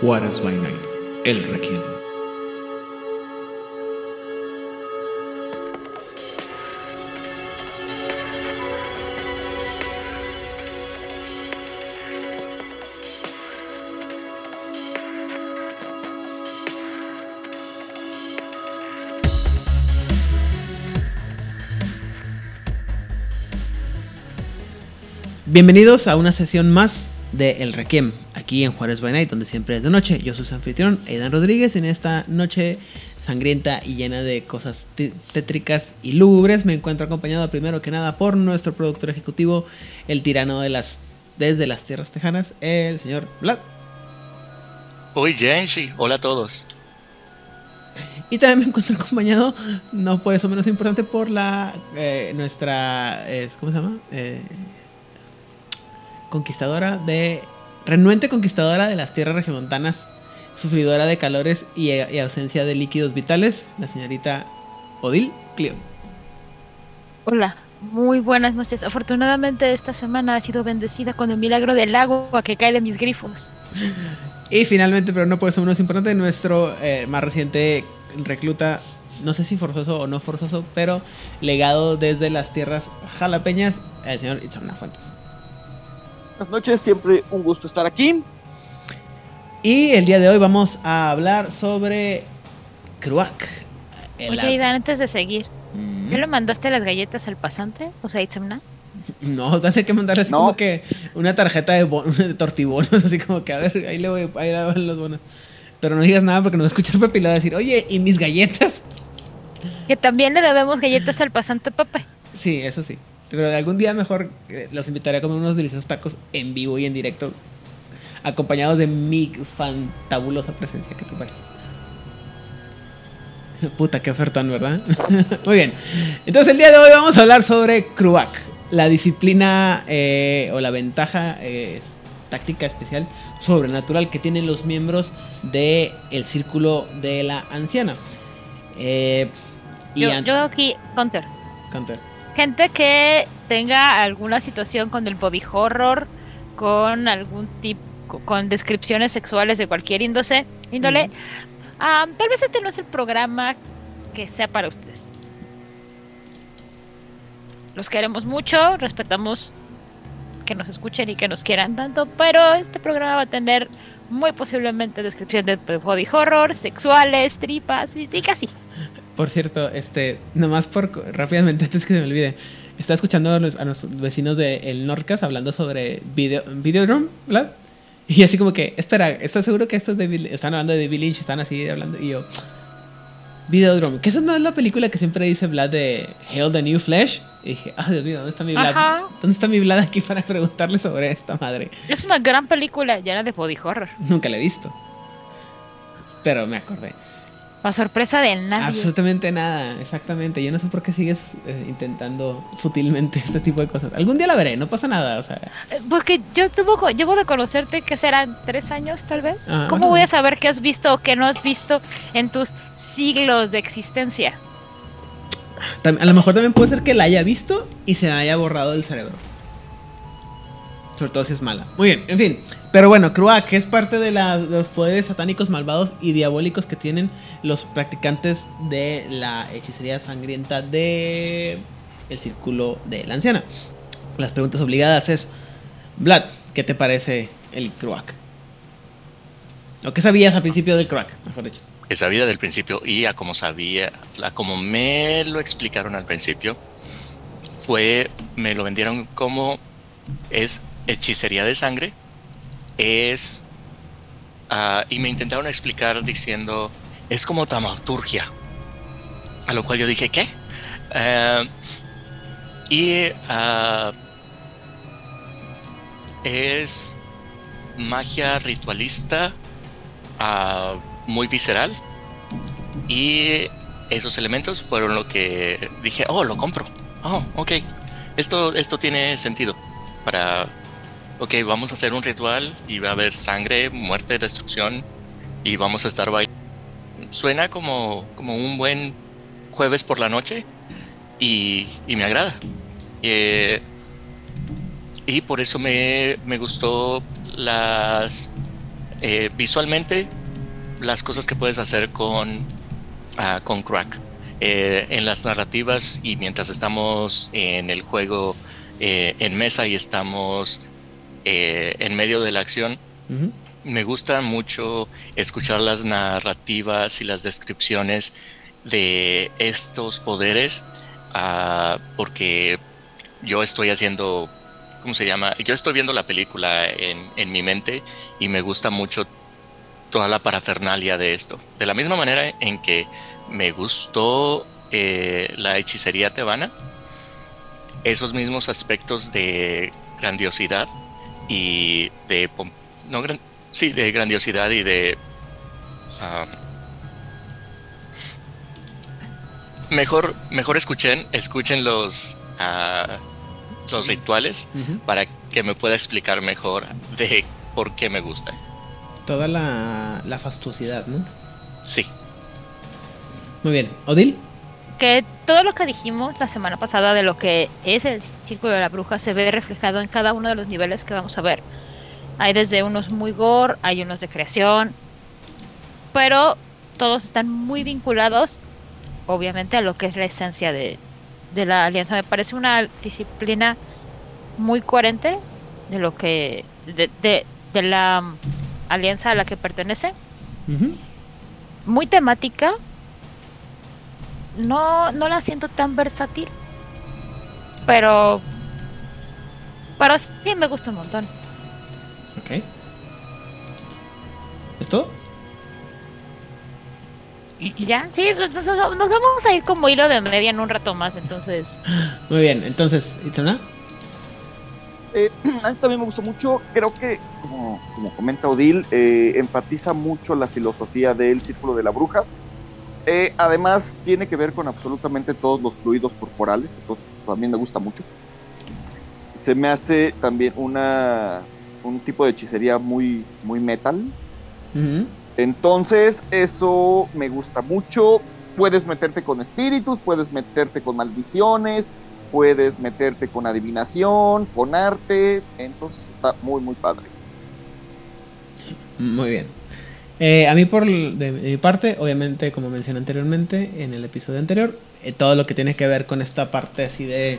Juárez by Night, el Requiem. Bienvenidos a una sesión más de El Requiem, aquí en Juárez by Night, donde siempre es de noche. Yo soy su anfitrión, Aidan Rodríguez, en esta noche sangrienta y llena de cosas té- tétricas y lúgubres. Me encuentro acompañado primero que nada por nuestro productor ejecutivo, el tirano de las desde las tierras tejanas, el señor Vlad. Uy, Genshi, hola a todos. Y también me encuentro acompañado, no por eso menos importante, por la eh, nuestra, eh, ¿cómo se llama? Eh, conquistadora de, renuente conquistadora de las tierras regiomontanas, sufridora de calores y, y ausencia de líquidos vitales, la señorita Odil Clio. Hola, muy buenas noches. Afortunadamente esta semana ha sido bendecida con el milagro del agua que cae de mis grifos. Y finalmente, pero no por eso menos importante, nuestro eh, más reciente recluta, no sé si forzoso o no forzoso, pero legado desde las tierras jalapeñas, el señor Itzamna Fuentes. Buenas noches, siempre un gusto estar aquí. Y el día de hoy vamos a hablar sobre Kruak. Oye, Aidan, antes de seguir, Mm. ¿ya le mandaste las galletas al pasante? O sea, Itzamna. No, te hace que mandarle así No. como que una tarjeta de, de tortibonos, así como que a ver, ahí le voy, ahí le van los bonos. Pero no digas nada porque nos va a escuchar Pepe y le va a decir, oye, ¿y mis galletas? Que también le debemos galletas al pasante, Pepe. Sí, eso sí. Pero algún día mejor eh, los invitaré a comer unos deliciosos tacos en vivo y en directo, acompañados de mi fantabulosa presencia. ¿Qué te parece? Puta, qué ofertón, ¿verdad? Muy bien. Entonces, el día de hoy vamos a hablar sobre Kruak, la disciplina eh, o la ventaja eh, táctica especial sobrenatural que tienen los miembros del el círculo de la anciana. Eh, y Yo, yo aquí, counter. Counter. Gente que tenga alguna situación con el body horror, con algún tipo, con descripciones sexuales de cualquier índole, índole ah, tal vez este no es el programa que sea para ustedes. Los queremos mucho, respetamos que nos escuchen y que nos quieran tanto, pero este programa va a tener muy posiblemente descripción de body horror, sexuales, tripas y, y casi. Por cierto, este, nomás por rápidamente antes que se me olvide, estaba escuchando a, los, a nuestros vecinos de El Norcas hablando sobre video, Videodrome, ¿verdad? Y así como que, espera, ¿estás seguro que esto es de Bill- Están hablando de David Lynch, están así hablando, y yo, Videodrome, que esa no es la película que siempre dice Vlad de Hail the New Flesh. Y dije, ah, Dios mío, ¿dónde está mi Vlad? Ajá. ¿Dónde está mi Vlad aquí para preguntarle sobre esta madre? Es una gran película llena de body horror. Nunca la he visto. Pero me acordé. A sorpresa de nadie. Absolutamente nada, exactamente. Yo no sé por qué sigues eh, intentando fútilmente este tipo de cosas. Algún día la veré, no pasa nada, o sea. Eh, Porque yo tuvo, llevo de conocerte que serán tres años tal vez. Ah, ¿Cómo o voy a saber qué has visto o qué no has visto en tus siglos de existencia? a lo mejor también puede ser que la haya visto y se haya borrado del cerebro. Sobre todo si es mala. Muy bien, en fin. Pero bueno, que es parte de, los poderes satánicos malvados y diabólicos que tienen los practicantes de la hechicería sangrienta de el círculo de la anciana. Las preguntas obligadas es, Vlad, ¿qué te parece el Kruak? ¿O qué sabías al principio del Kruak, mejor dicho? Que sabía del principio y a como sabía, a como me lo explicaron al principio, fue, me lo vendieron como es hechicería de sangre, es, ah, y me intentaron explicar diciendo, es como taumaturgia. A lo cual yo dije, ¿qué? Ah, y ah, es magia ritualista ah, muy visceral. Y esos elementos fueron lo que dije, oh, lo compro. Oh, ok. Esto, esto tiene sentido. Para, ok, vamos a hacer un ritual y va a haber sangre, muerte, destrucción. Y vamos a estar bailando. Suena como, como un buen jueves por la noche. Y, y me agrada. Eh, y por eso me, me gustó las eh, visualmente las cosas que puedes hacer con, ah, con Crack. Eh, en las narrativas y mientras estamos en el juego eh, en mesa y estamos en medio de la acción, me gusta mucho escuchar las narrativas y las descripciones de estos poderes ah, porque yo estoy haciendo, ¿cómo se llama? Yo estoy viendo la película en, en mi mente y me gusta mucho toda la parafernalia de esto. De la misma manera en que me gustó eh, la hechicería tebana, esos mismos aspectos de grandiosidad y de no gran- sí de grandiosidad y de mejor mejor escuchen escuchen los ah, los rituales para que me pueda explicar mejor de por qué me gustan Toda la, la fastuosidad, ¿no? sí Muy bien. ¿Odil? Que todo lo que dijimos la semana pasada de lo que es el Círculo de la Bruja se ve reflejado en cada uno de los niveles que vamos a ver. Hay desde unos muy gore, hay unos de creación, pero todos están muy vinculados, obviamente, a lo que es la esencia de, de la alianza. Me parece una disciplina muy coherente de lo que de, de- de la mm, alianza a la que pertenece muy temática. No, no la siento tan versátil. Pero. Pero sí me gusta un montón. Ok. ¿Es todo? Ya, sí, nos, nos- nos vamos a ir como hilo de media en un rato más, entonces. Muy bien. Entonces, Itzana. Eh, a mí también me gustó mucho. Creo que, como, como comenta Odil, eh, enfatiza mucho la filosofía del círculo de la bruja. Eh, además, tiene que ver con absolutamente todos los fluidos corporales. Entonces, también me gusta mucho. Se me hace también una, un tipo de hechicería muy, muy metal. Entonces, eso me gusta mucho. Puedes meterte con espíritus, puedes meterte con maldiciones, puedes meterte con adivinación, con arte. Entonces, está muy, muy padre. Muy bien. Eh, a mí por de, mi parte, obviamente, como mencioné anteriormente en el episodio anterior, eh, todo lo que tiene que ver con esta parte así de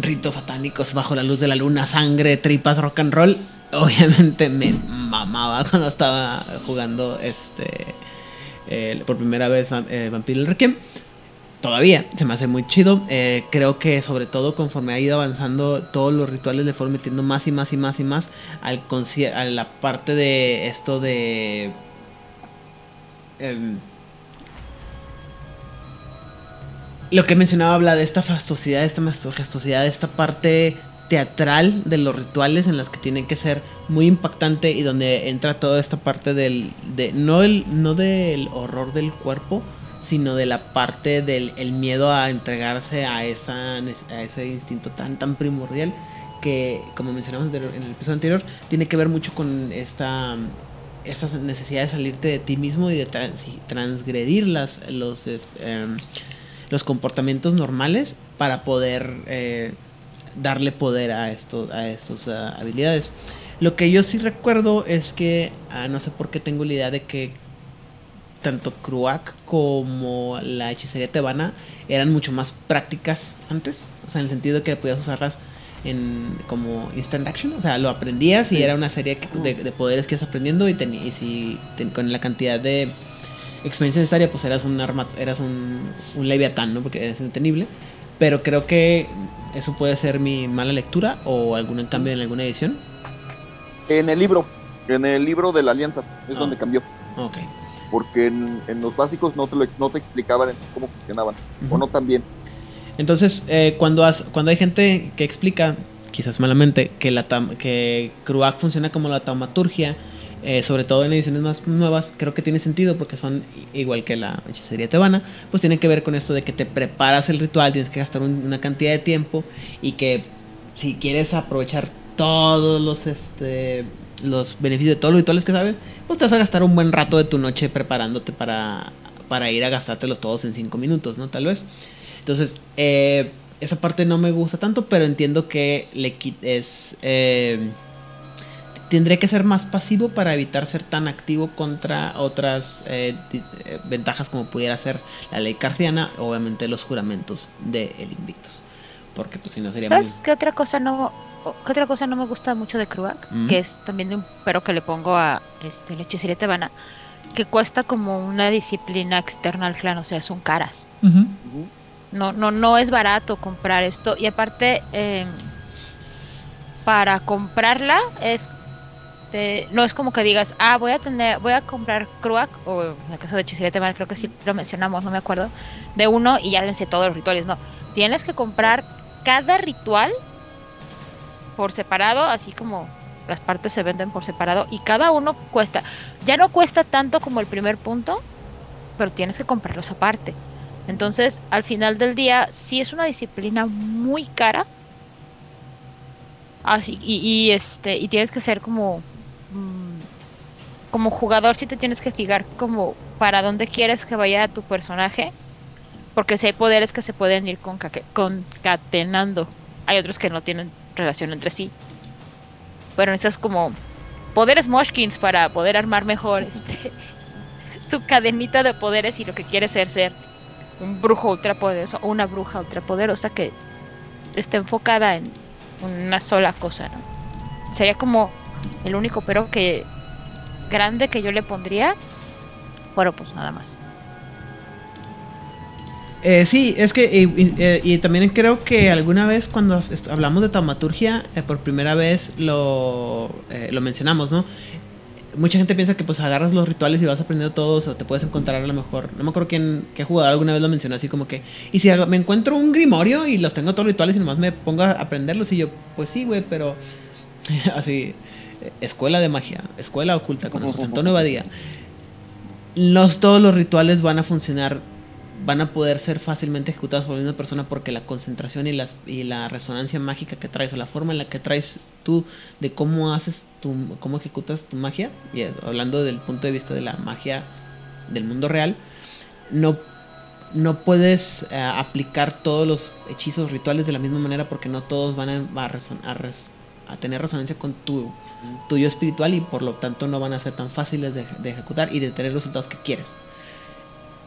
ritos satánicos bajo la luz de la luna, sangre, tripas, rock and roll, obviamente me mamaba cuando estaba jugando este por primera vez eh, Vampiro el Requiem. Todavía se me hace muy chido. Creo que sobre todo conforme ha ido avanzando, todos los rituales le fueron metiendo más y más y más y más al a la parte de esto de lo que mencionaba habla de esta fastuosidad, esta majestuosidad, esta parte teatral de los rituales en las que tienen que ser muy impactante y donde entra toda esta parte del de no el no del horror del cuerpo, sino de la parte del el miedo a entregarse a esa a ese instinto tan tan primordial que como mencionamos en el episodio anterior tiene que ver mucho con esta esa necesidad de salirte de ti mismo y de trans- transgredir las los em, los comportamientos normales para poder eh, darle poder a estos a estos ah, habilidades. Lo que yo sí recuerdo es que ah, no sé por qué tengo la idea de que tanto Kruak como la hechicería tebana eran mucho más prácticas antes, o sea, en el sentido de que podías usarlas en como instant action, o sea, lo aprendías y Sí. era una serie de, de poderes que ibas aprendiendo y, teni- y si ten- con la cantidad de experiencia necesaria, pues eras un arma, eras un, un leviatán, ¿no? Porque eres detenible. Pero creo que eso puede ser mi mala lectura o algún cambio en alguna edición. En el libro, en el libro de la Alianza, es Ah. donde cambió. Ok. Porque en, en los básicos no te, lo- no te explicaban cómo funcionaban. O no tan bien. Entonces, eh, cuando, has- cuando hay gente que explica, quizás malamente, que, la que Kruak funciona como la taumaturgia, eh, sobre todo en ediciones más nuevas, creo que tiene sentido porque son igual que la hechicería tebana, pues tienen que ver con esto de que te preparas el ritual, tienes que gastar un- una cantidad de tiempo y que si quieres aprovechar todos los este los beneficios de todos los rituales que sabes, pues te vas a gastar un buen rato de tu noche preparándote para, para ir a gastártelos todos en 5 minutos, ¿no? Tal vez. Entonces, eh, esa parte no me gusta tanto, pero entiendo que le es... eh, tendría que ser más pasivo para evitar ser tan activo contra otras eh, eh, ventajas como pudiera ser la ley carciana, obviamente los juramentos de el Invictus. Porque pues si no sería muy... ¿Sabes qué otra cosa no qué otra cosa no me gusta mucho de Kruak? Mm. Que es también de un pero que le pongo a este la hechicería tebana, que cuesta como una disciplina externa al clan, o sea, son caras. No, no, no es barato comprar esto. Y aparte, eh, para comprarla es de- no es como que digas, ah, voy a tener, voy a comprar Kruak, o en el caso de Hechicería Tebana, creo que sí lo mencionamos, no me acuerdo, de uno y ya sé todos los rituales. No, tienes que comprar cada ritual por separado, así como las partes se venden por separado, y cada uno cuesta, ya no cuesta tanto como el primer punto, pero tienes que comprarlos aparte. Entonces, al final del día, sí es una disciplina muy cara. Así, y, y, este, y tienes que ser como. mm, como jugador, sí te tienes que fijar como para dónde quieres que vaya tu personaje. Porque si hay poderes que se pueden ir conca- concatenando. Hay otros que no tienen relación entre sí. Pero necesitas como poderes Moshkins para poder armar mejor este, tu cadenita de poderes y lo que quieres ser ser un brujo ultrapoderoso o una bruja ultrapoderosa que esté enfocada en una sola cosa, ¿no? Sería como el único pero que grande que yo le pondría. Bueno, pues nada más. Eh, sí, es que y, eh, también creo que alguna vez cuando hablamos de taumaturgia, eh, por primera vez lo, eh, lo mencionamos, ¿no? Mucha gente piensa que pues agarras los rituales y vas aprendiendo todos o te puedes encontrar a lo mejor, no me acuerdo quién, qué jugador alguna vez lo mencionó así como que, y si me encuentro un grimorio y los tengo todos los rituales y nomás me pongo a aprenderlos y yo, pues sí, güey, pero así, escuela de magia, escuela oculta con José Antonio Badía. Los, todos los rituales van a funcionar van a poder ser fácilmente ejecutados por la misma persona porque la concentración y, las, y la resonancia mágica que traes o la forma en la que traes tú de cómo haces tu, cómo ejecutas tu magia, y hablando del punto de vista de la magia del mundo real, no, no puedes eh, aplicar todos los hechizos rituales de la misma manera porque no todos van a, a, reson- a res- a tener resonancia con tu tuyo espiritual y por lo tanto no van a ser tan fáciles de, de ejecutar y de tener los resultados que quieres.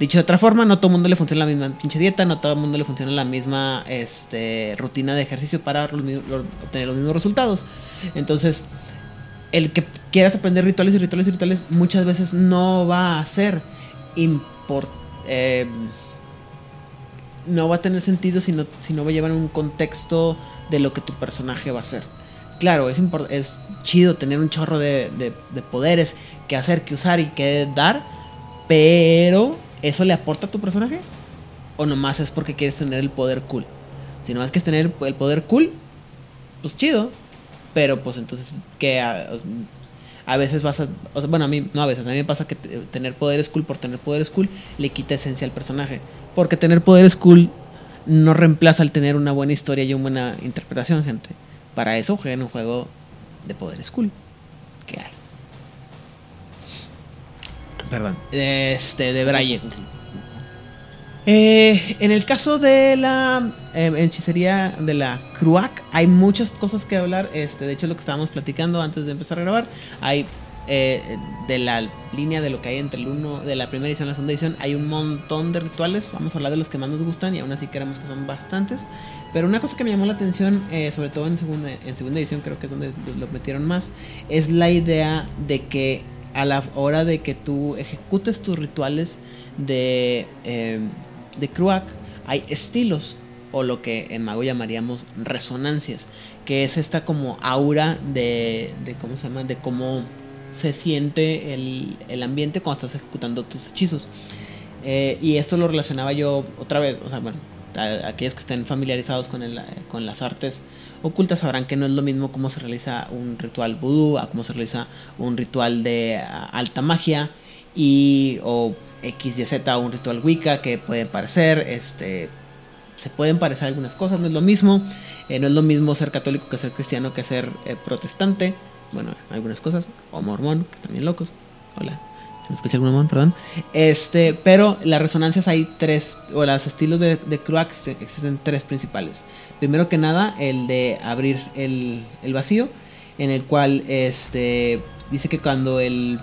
Dicho de otra forma, no todo el mundo le funciona la misma pinche dieta, no todo el mundo le funciona la misma este, rutina de ejercicio para obtener los mismos resultados. Entonces, el que quieras aprender rituales y rituales y rituales muchas veces no va a ser import, eh, no va a tener sentido si no, si no va a llevar un contexto de lo que tu personaje va a hacer. Claro, es, es chido tener un chorro de, de- de poderes que hacer, que usar y que dar, pero ¿eso le aporta a tu personaje? ¿O nomás es porque quieres tener el poder cool? Si nomás quieres tener el poder cool, pues chido. Pero pues entonces, que a, veces vas a... o sea, bueno, a mí, no a veces, a mí me pasa que te- tener poderes cool por tener poderes cool le quita esencia al personaje. Porque tener poderes cool no reemplaza el tener una buena historia y una buena interpretación, gente. Para eso jueguen un juego de poderes cool. Que hay. Perdón. Este, de Bryant. Eh, en el caso de la eh, hechicería de la Cruac, hay muchas cosas que hablar. Este, de hecho, lo que estábamos platicando antes de empezar a grabar, hay eh, de la línea de lo que hay entre el uno, de la primera edición y la segunda edición, hay un montón de rituales. Vamos a hablar de los que más nos gustan y aún así queremos que son bastantes. Pero una cosa que me llamó la atención, eh, sobre todo en segunda, en segunda edición, creo que es donde lo metieron más, es la idea de que a la hora de que tú ejecutes tus rituales de, eh, de hay estilos, o lo que en mago llamaríamos resonancias, que es esta como aura de, de ¿cómo se llama? De cómo se siente el, el ambiente cuando estás ejecutando tus hechizos. Eh, y esto lo relacionaba yo otra vez, o sea, bueno, aquellos que estén familiarizados con, el, eh, con las artes ocultas sabrán que no es lo mismo cómo se realiza un ritual vudú a cómo se realiza un ritual de ah, alta magia y o X, Y, Z, un ritual Wicca que puede parecer, este, se pueden parecer algunas cosas, no es lo mismo, eh, no es lo mismo ser católico que ser cristiano que ser eh, protestante, bueno, algunas cosas, o mormón, que están bien locos, hola, me escucha algún mormón, perdón, este, pero las resonancias hay tres, o los estilos de, de se- existen tres principales, primero que nada el de abrir el, el vacío, en el cual este dice que cuando el,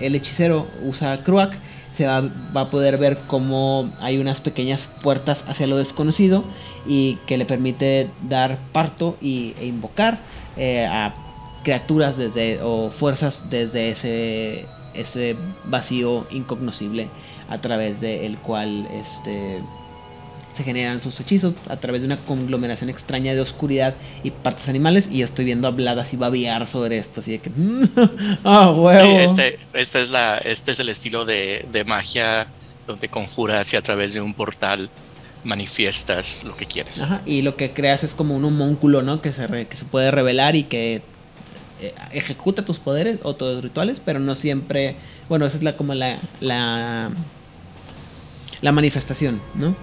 el hechicero usa Kruak, se va, va, a poder ver cómo hay unas pequeñas puertas hacia lo desconocido y que le permite dar parto y, e invocar eh, a criaturas desde, o fuerzas desde ese, ese vacío incognoscible a través del cual este, se generan sus hechizos a través de una conglomeración extraña de oscuridad y partes animales. Y yo estoy viendo habladas y babiar sobre esto, así de que. ¡Ah, huevo! Este, este, es la, este es el estilo de, de magia donde conjuras y a través de un portal manifiestas lo que quieres. Ajá, y lo que creas es como un homúnculo, ¿no? Que se, re, que se puede revelar y que eh, ejecuta tus poderes o tus rituales, pero no siempre. Bueno, esa es la como la. la, la manifestación, ¿no?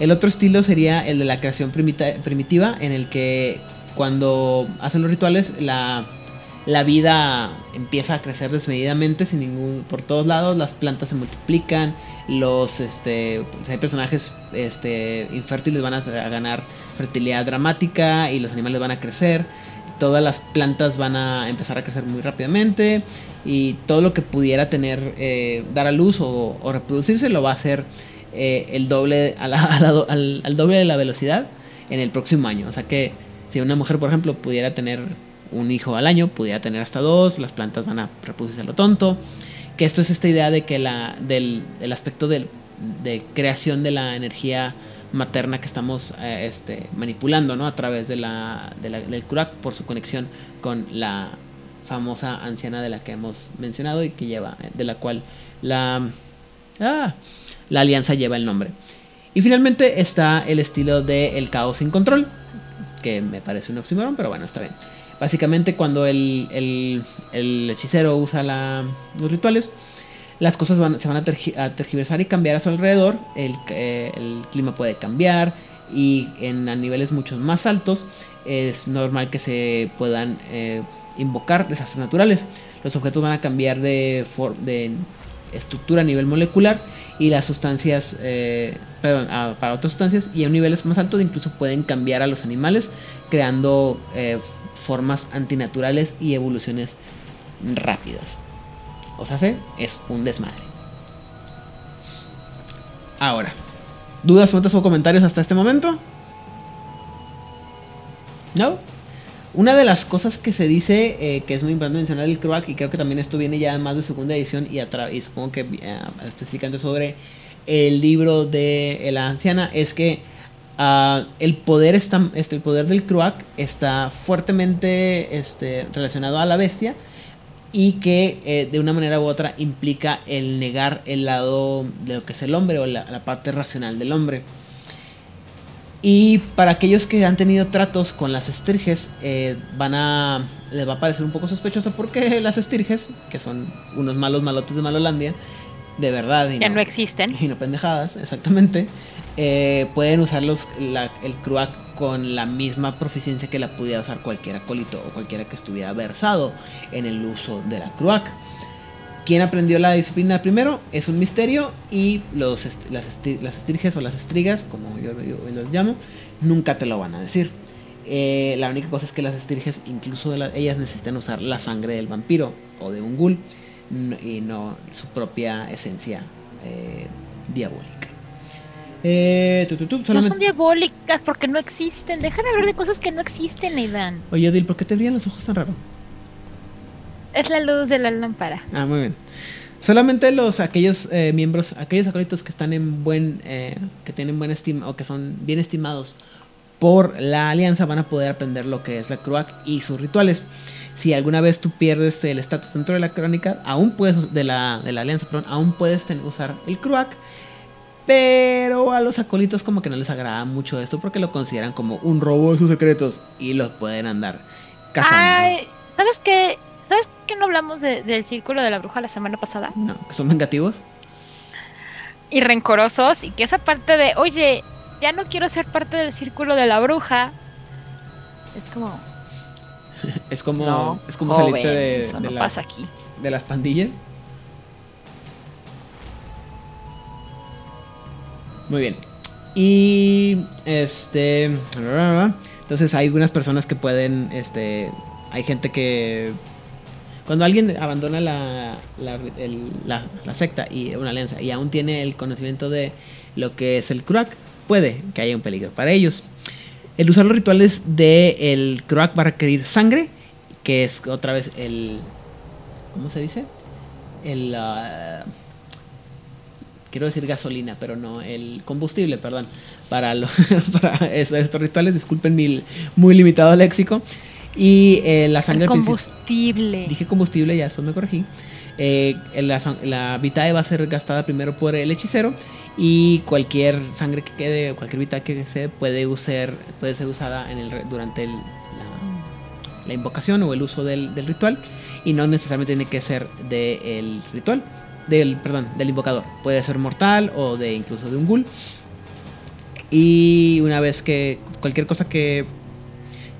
El otro estilo sería el de la creación primitiva, en el que cuando hacen los rituales, la, la, vida empieza a crecer desmedidamente sin ningún por todos lados, las plantas se multiplican, los este pues hay personajes este infértiles van a, ganar fertilidad dramática y los animales van a crecer todas las plantas van a empezar a crecer muy rápidamente y todo lo que pudiera tener, eh, dar a luz o, reproducirse lo va a hacer eh, el doble, a la, a la, al, al, doble de la velocidad en el próximo año. O sea que si una mujer, por ejemplo, pudiera tener un hijo al año, pudiera tener hasta dos, las plantas van a reproducirse a lo tonto. Que esto es esta idea de que la, del, del aspecto del, de creación de la energía materna que estamos eh, este, manipulando ¿no? a través de la, de la, del Kurak por su conexión con la famosa anciana de la que hemos mencionado y que lleva, de la cual la, ah, la alianza lleva el nombre. Y finalmente está el estilo de el caos sin control, que me parece un oxímoron, pero bueno, está bien. Básicamente cuando el, el, hechicero usa los rituales, las cosas se van a, tergi a, tergiversar y cambiar a su alrededor, el, eh, el, clima puede cambiar y en a niveles mucho más altos es normal que se puedan eh, invocar desastres naturales. Los objetos van a cambiar de, de estructura a nivel molecular y las sustancias, eh, perdón, para otras sustancias y a niveles más altos incluso pueden cambiar a los animales creando eh, formas antinaturales y evoluciones rápidas. O sea, es un desmadre. Ahora, ¿dudas, preguntas o comentarios hasta este momento? ¿No? Una de las cosas que se dice, eh, que es muy importante mencionar el Croak, y creo que también esto viene ya más de segunda edición y, y supongo que eh, específicamente sobre el libro de la anciana, es que uh, el, poder está, este, el poder del Croak está fuertemente este, relacionado a la bestia y que eh, de una manera u otra implica el negar el lado de lo que es el hombre o la, parte racional del hombre. Y para aquellos que han tenido tratos con las estirges, eh, van a les va a parecer un poco sospechoso porque las estirges, que son unos malos malotes de Malolandia, de verdad y ya no, no existen y no pendejadas, exactamente, eh, pueden usar los, la, el Kruak con la misma proficiencia que la pudiera usar cualquier acólito o cualquiera que estuviera versado en el uso de la Kruak. ¿Quién aprendió la disciplina primero? Es un misterio y los, las, las estirges o las estrigas, como yo, yo, yo, los llamo, nunca te lo van a decir. Eh, la única cosa es que las estirges, incluso la, ellas necesitan usar la sangre del vampiro o de un ghoul y no su propia esencia eh, diabólica. Eh, tu, tu, tu, solamente... No son diabólicas porque no existen. Deja de hablar de cosas que no existen, Aidan. Oye, Dil, ¿por qué te brillan los ojos tan raro? Es la luz de la lámpara. Ah, muy bien. Solamente los aquellos eh, miembros, aquellos acólitos que están en buen, eh, que tienen buen estima o que son bien estimados por la alianza van a poder aprender lo que es la Cruac y sus rituales. Si alguna vez tú pierdes el estatus dentro de la crónica, aún puedes de la, de la alianza, perdón, aún puedes ten, usar el Cruac. Pero a los acólitos como que no les agrada mucho esto porque lo consideran como un robo de sus secretos y los pueden andar cazando. Ay, ¿sabes qué? ¿Sabes que no hablamos de, del círculo de la bruja la semana pasada? No, que son vengativos. Y rencorosos y que esa parte de, oye, ya no quiero ser parte del círculo de la bruja. Es como... es como, no, es como joven, salirte de, eso de, no las, pasa aquí. de las pandillas. Muy bien. Y este. Entonces hay algunas personas que pueden este, hay gente que cuando alguien abandona la, secta y una alianza y aún tiene el conocimiento de lo que es el Kruak, puede que haya un peligro para ellos. El usar los rituales de el Kruak va a requerir sangre, que es otra vez el... ¿Cómo se dice? El... ah, quiero decir gasolina, pero no, el combustible, perdón. Para, lo- para es- estos rituales, disculpen mi muy limitado léxico. Y eh, la sangre El combustible. Dije combustible, ya después me corregí. Eh, la, la vitae va a ser gastada primero por el hechicero y cualquier sangre que quede, cualquier vitae que se puede usar, puede ser usada en el, durante el- la, la invocación o el uso del, del ritual y no necesariamente tiene que ser del ritual, del perdón, del invocador. Puede ser mortal o de incluso de un ghoul. Y una vez que cualquier cosa que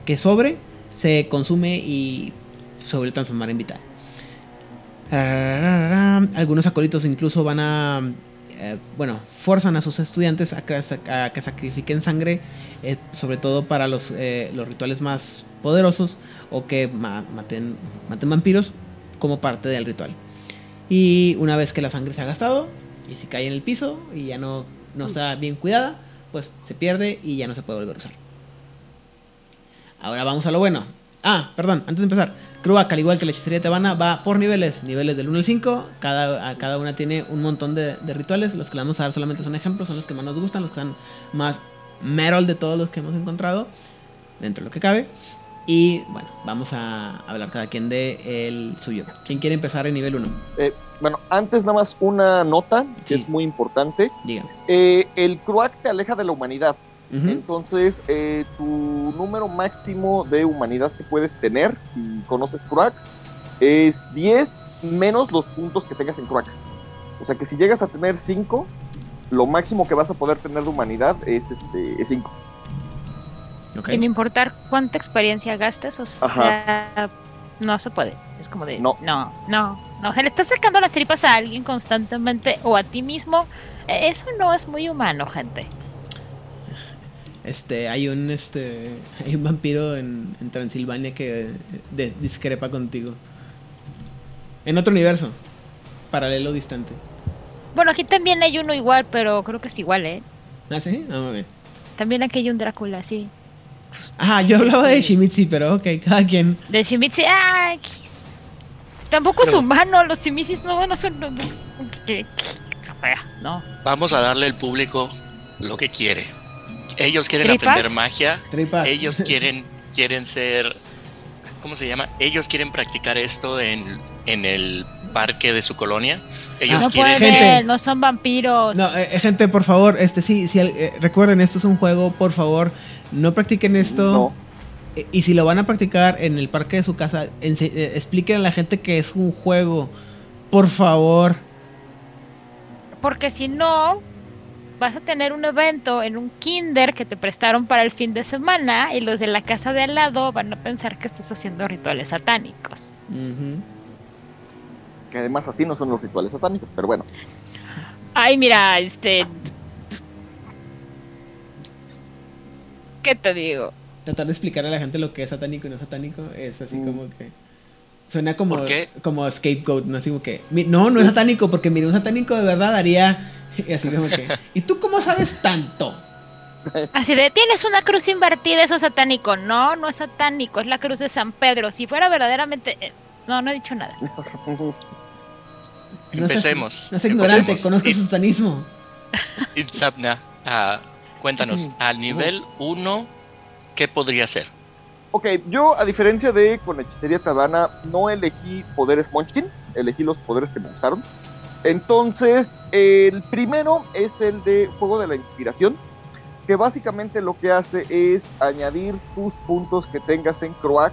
que sobre se consume y se vuelve a transformar en vital. Algunos acólitos incluso van a, eh, bueno, forzan a sus estudiantes a que, a que sacrifiquen sangre, eh, sobre todo para los, eh, los rituales más poderosos o que ma- maten, maten vampiros como parte del ritual. Y una vez que la sangre se ha gastado y si cae en el piso y ya no, no está bien cuidada, pues se pierde y ya no se puede volver a usar. Ahora vamos a lo bueno. Ah, perdón, antes de empezar. Kruak, al igual que la hechicería tebana, va por niveles. Niveles del 1 al 5. Cada, a cada una tiene un montón de, de rituales. Los que le vamos a dar solamente son ejemplos. Son los que más nos gustan. Los que están más metal de todos los que hemos encontrado. Dentro de lo que cabe. Y bueno, vamos a hablar cada quien de el suyo. ¿Quién quiere empezar en nivel 1? Eh, bueno, antes nada más una nota que es muy importante. Dígame. Eh, el Cruac te aleja de la humanidad. Entonces, eh, tu número máximo de humanidad que puedes tener, si conoces Cruac, es 10 menos los puntos que tengas en Cruac. O sea que si llegas a tener 5, lo máximo que vas a poder tener de humanidad es este es 5. Ok. Sin importar cuánta experiencia gastes, o sea, no se puede. Es como de, No. no, no, no. O sea, le estás sacando las tripas a alguien constantemente o a ti mismo. Eh, Eso no es muy humano, gente. Este, hay un este, hay un vampiro en, en Transilvania que de- discrepa contigo. En otro universo, paralelo distante. Bueno, aquí también hay uno igual, pero creo que es igual, ¿eh? ¿Ah, sí? Ah, muy bien. También aquí hay un Drácula, sí. Ah, yo hablaba de Shimizi, pero ok, cada quien. De Shimichi, ah, tampoco es humano, los Shimichis no, no son... no, no, que- que- No, Vamos a darle al público lo que quiere. Ellos quieren ¿Tripas? aprender magia. Tripas. Ellos quieren, quieren ser. ¿Cómo se llama? Ellos quieren practicar esto en, en el parque de su colonia. Ellos no quieren. pueden, Gente. no son vampiros. No, eh, eh, gente, por favor, este sí, sí eh, recuerden, esto es un juego, por favor, no practiquen esto. No. Eh, Y si lo van a practicar en el parque de su casa, expliquen a la gente que es un juego. Por favor. Porque si no, vas a tener un evento en un kinder que te prestaron para el fin de semana y los de la casa de al lado van a pensar que estás haciendo rituales satánicos. Que además así no son los rituales satánicos, pero bueno. Ay, mira, este... ¿Qué te digo? Tratar de explicar a la gente lo que es satánico y no satánico es así Mm. como que. Suena como, como scapegoat, ¿no? Así como que. No, no es satánico, porque mire, un satánico de verdad haría. y Así como que. ¿Y tú cómo sabes tanto? Así de, tienes una cruz invertida, eso es satánico. No, no es satánico, es la cruz de San Pedro. Si fuera verdaderamente... eh, No, no he dicho nada. No seas- Empecemos. No es ignorante, conozco satanismo. Itzapna, ah, cuéntanos, al nivel 1, ¿qué podría ser? Ok, yo a diferencia de con hechicería tabana, no elegí poderes Munchkin, elegí los poderes que me gustaron. Entonces, el primero es el de Fuego de la Inspiración, que básicamente lo que hace es añadir tus puntos que tengas en Croak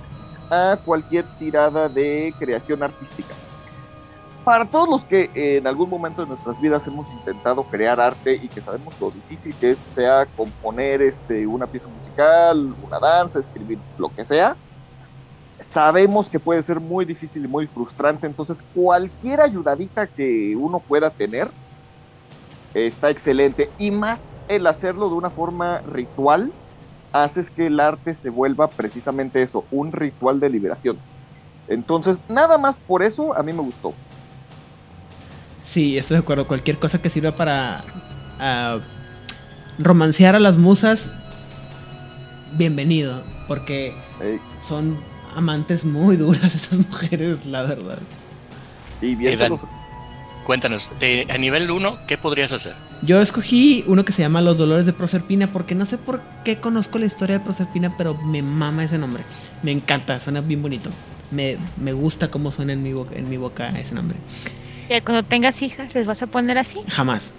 a cualquier tirada de creación artística. Para todos los que en algún momento de nuestras vidas hemos intentado crear arte y que sabemos lo difícil que es, sea componer este, una pieza musical, una danza, escribir lo que sea, sabemos que puede ser muy difícil y muy frustrante. Entonces, cualquier ayudadita que uno pueda tener está excelente. Y más el hacerlo de una forma ritual haces que el arte se vuelva precisamente eso, un ritual de liberación. Entonces, nada más por eso a mí me gustó. Sí, estoy de acuerdo. Cualquier cosa que sirva para ah, romancear a las musas, bienvenido. Porque son amantes muy duras esas mujeres, la verdad. y bien, Eh, Cuéntanos, de, a nivel 1, ¿qué podrías hacer? Yo escogí uno que se llama Los Dolores de Proserpina porque no sé por qué conozco la historia de Proserpina, pero me mama ese nombre. Me encanta, suena bien bonito. Me, me gusta cómo suena en mi, boca, en mi boca ese nombre. Que cuando tengas hijas, ¿les vas a poner así? Jamás.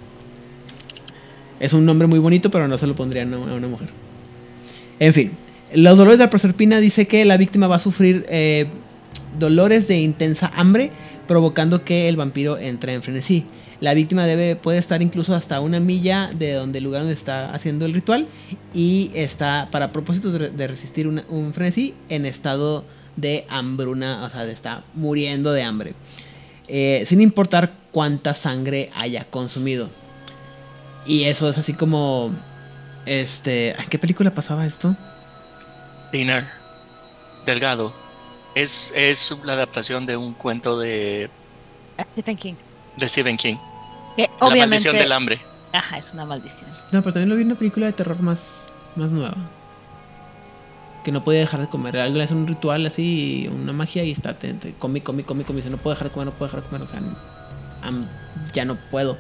Es un nombre muy bonito, pero no se lo pondría a una, a una mujer. En fin, los dolores de la proserpina dice que la víctima va a sufrir eh, dolores de intensa hambre, provocando que el vampiro entre en frenesí. La víctima debe, puede estar incluso hasta una milla de donde el lugar donde está haciendo el ritual y está, para propósito de, resistir un frenesí, en estado de hambruna, o sea, de está muriendo de hambre. Eh, sin importar cuánta sangre haya consumido. Y eso es así como. Este. ¿En qué película pasaba esto? Dinner. Delgado. Es, es la adaptación de un cuento de, Ah, Stephen King. de Stephen King. Que La maldición del hambre. Ajá, es una maldición. No, pero también lo vi en una película de terror más, más nueva. Que no podía dejar de comer. Alguien hace un ritual así, una magia y está, te, te come, come, come, come. Dice, no puedo dejar de comer, no puedo dejar de comer. O sea, no- ya no puedo.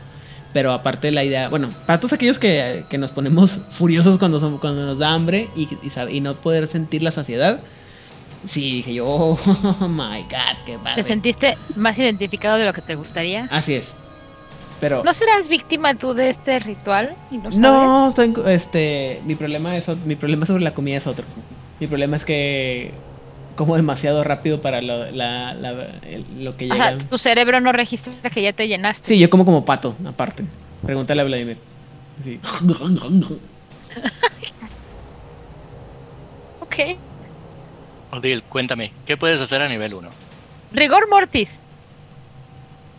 Pero aparte la idea, bueno, para todos aquellos que, que nos ponemos furiosos cuando, son- cuando nos da hambre y, y, no poder sentir la saciedad. Sí, dije yo, oh my god, qué ¿Te padre. sentiste más identificado de lo que te gustaría? Así es. Pero... ¿No serás víctima tú de este ritual? Y no, No, sabes? tengo- este, mi problema es mi problema sobre la comida es otro. Mi problema es que como demasiado rápido para lo, la- la- el- lo que O llega. sea, tu cerebro no registra que ya te llenaste. Sí, yo como como pato, aparte. Pregúntale a Vladimir. Sí. Ok. Odil, cuéntame, ¿qué puedes hacer a nivel 1? Rigor mortis.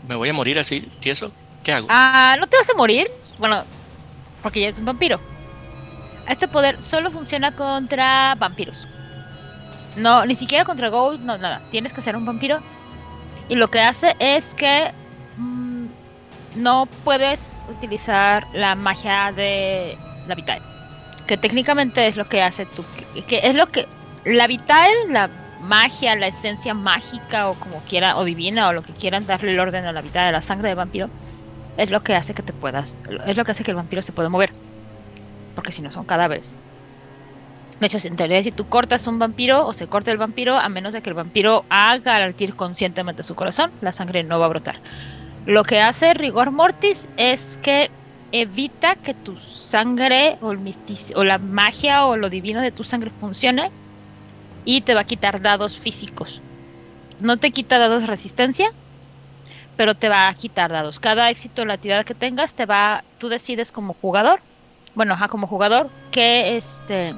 ¿Me voy a morir así, tieso? ¿Qué hago? Ah, ¿no te vas a morir? Bueno, porque ya es un vampiro. Este poder solo funciona contra vampiros. No, ni siquiera contra Gold, no, nada. Tienes que ser un vampiro. Y lo que hace es que mm, no puedes utilizar la magia de la vital. Que técnicamente es lo que hace tu. Que, que es lo que. La vital, la magia, la esencia mágica o como quiera, o divina, o lo que quieran darle el orden a la vital de la sangre de vampiro es lo que hace que te puedas, es lo que hace que el vampiro se pueda mover. Porque si no son cadáveres. De hecho, en teoría, si tú cortas un vampiro o se corta el vampiro, a menos de que el vampiro haga latir conscientemente su corazón, la sangre no va a brotar. Lo que hace rigor mortis es que evita que tu sangre o, o la magia o lo divino de tu sangre funcione y te va a quitar dados físicos. No te quita dados resistencia, pero te va a quitar dados. Cada éxito en la tirada que tengas te va, tú decides como jugador, bueno, ajá, como jugador, qué este,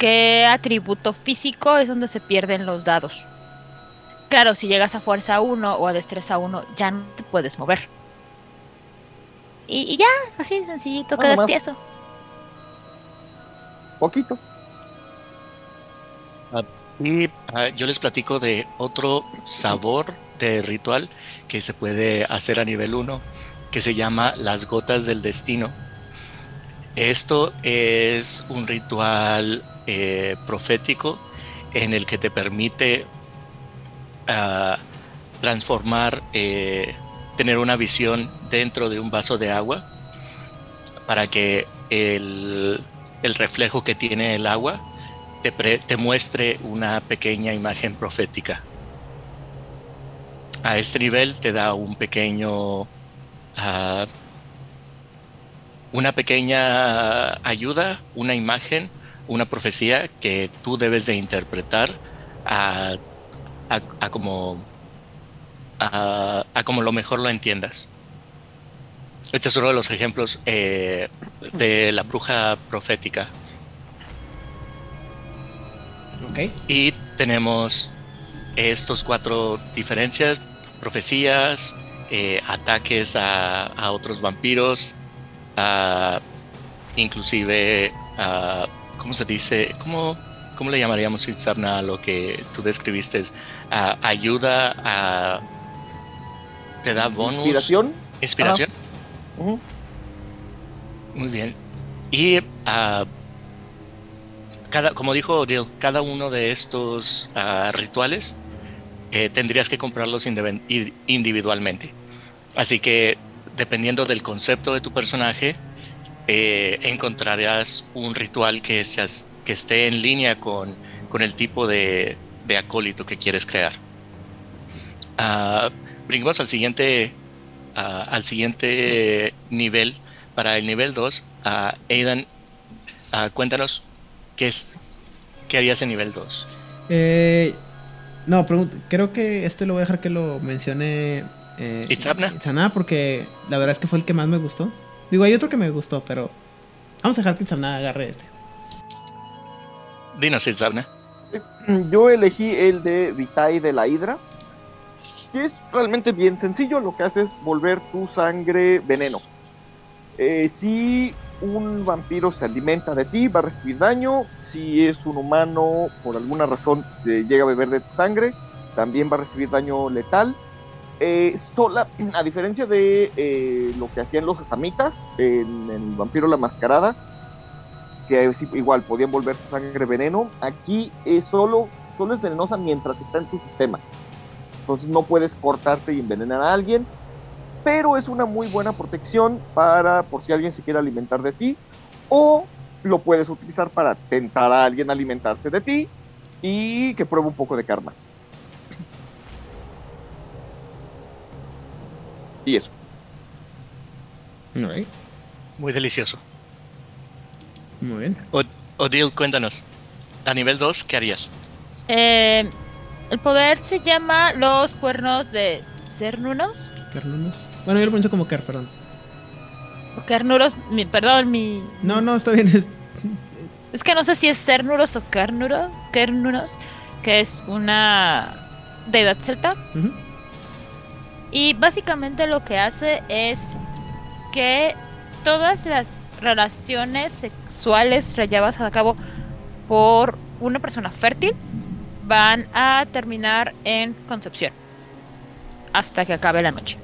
qué atributo físico es donde se pierden los dados. Claro, si llegas a fuerza 1 o a destreza 1, ya no te puedes mover. Y, y ya, así sencillito, Nada quedas tieso. Poquito. Y ah, yo les platico de otro sabor de ritual que se puede hacer a nivel 1, que se llama las gotas del destino. Esto es un ritual eh, profético en el que te permite ah, transformar, eh, tener una visión dentro de un vaso de agua para que el, el reflejo que tiene el agua te, pre- te muestre una pequeña imagen profética. A este nivel te da un pequeño, ah, una pequeña ayuda, una imagen, una profecía que tú debes de interpretar a, a- a como, a, a como lo mejor lo entiendas. Este es uno de los ejemplos eh, de la bruja profética. ok. Y tenemos estos cuatro diferencias, profecías, eh, ataques a, a otros vampiros, a- inclusive a ¿cómo se dice? ¿Cómo, cómo le llamaríamos Itzamna a lo que tú describiste? Ah, ayuda a... ¿Te da bonus? Inspiración. Inspiración. Ujú. Muy bien. Y ah, cada, como dijo Odil, cada uno de estos ah, rituales eh, tendrías que comprarlos individualmente. Así que dependiendo del concepto de tu personaje, eh, encontrarás un ritual que, seas- que esté en línea con, con el tipo de, de acólito que quieres crear. Ah, brincamos al siguiente, ah, al siguiente nivel. Para el nivel 2, ah, Aidan, cuéntanos qué, es, qué harías en nivel 2. Eh, no, creo que este lo voy a dejar que lo mencione. Eh, Itzamna. Itzamna, porque la verdad es que fue el que más me gustó. Digo, hay otro que me gustó, pero vamos a dejar que Itzamna agarre este. Dinos, Itzamna. Yo elegí el de Vitae de la Hidra, que es realmente bien sencillo. Lo que hace es volver tu sangre veneno. Eh, si un vampiro se alimenta de ti, va a recibir daño. Si es un humano, por alguna razón, eh, llega a beber de tu sangre, también va a recibir daño letal. Eh, sola, a diferencia de eh, lo que hacían los asamitas en el vampiro la mascarada, que igual podían volver tu sangre veneno. Aquí es solo, solo es venenosa mientras está en tu sistema. Entonces no puedes cortarte y envenenar a alguien. Pero es una muy buena protección para por si alguien se quiere alimentar de ti. O lo puedes utilizar para tentar a alguien a alimentarse de ti y que pruebe un poco de karma. Y eso. Alright, Muy delicioso. Muy bien. Odil, cuéntanos. A nivel 2, ¿qué harías? Eh, el poder se llama los cuernos de Cernunos. Carnunos. Bueno, yo lo pienso como Car, perdón. O Carnuros, mi, perdón, mi. No, no, está bien. es- Es que no sé si es Cernuros o Carnuros, Carnuros, que es una deidad celta. Ujú. Y básicamente lo que hace es que todas las relaciones sexuales llevadas a cabo por una persona fértil van a terminar en concepción hasta que acabe la noche.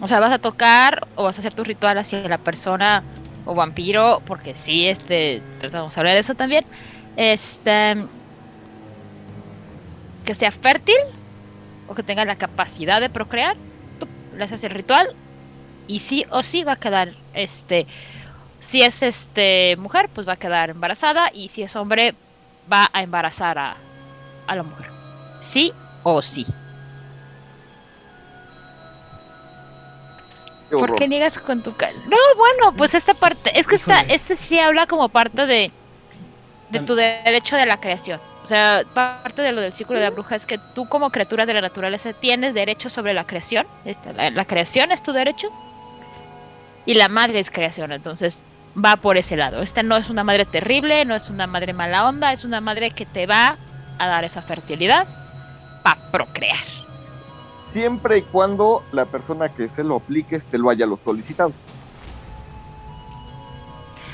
O sea, vas a tocar o vas a hacer tu ritual hacia la persona o vampiro, porque sí, este, vamos a hablar de eso también. Este, que sea fértil o que tenga la capacidad de procrear, tú le haces el ritual y sí o sí va a quedar, este, si es este mujer, pues va a quedar embarazada y si es hombre, va a embarazar a, a la mujer. Sí o sí. Qué ¿Por qué niegas con tu cara? No, bueno, pues esta parte, es que esta, este sí habla como parte de, de tu derecho de la creación. O sea, parte de lo del círculo de la bruja es que tú como criatura de la naturaleza tienes derecho sobre la creación. Esta- La, la creación es tu derecho. Y la madre es creación, entonces va por ese lado. Esta no es una madre terrible, no es una madre mala onda, es una madre que te va a dar esa fertilidad para procrear. Siempre y cuando la persona que se lo apliques te lo haya lo solicitado.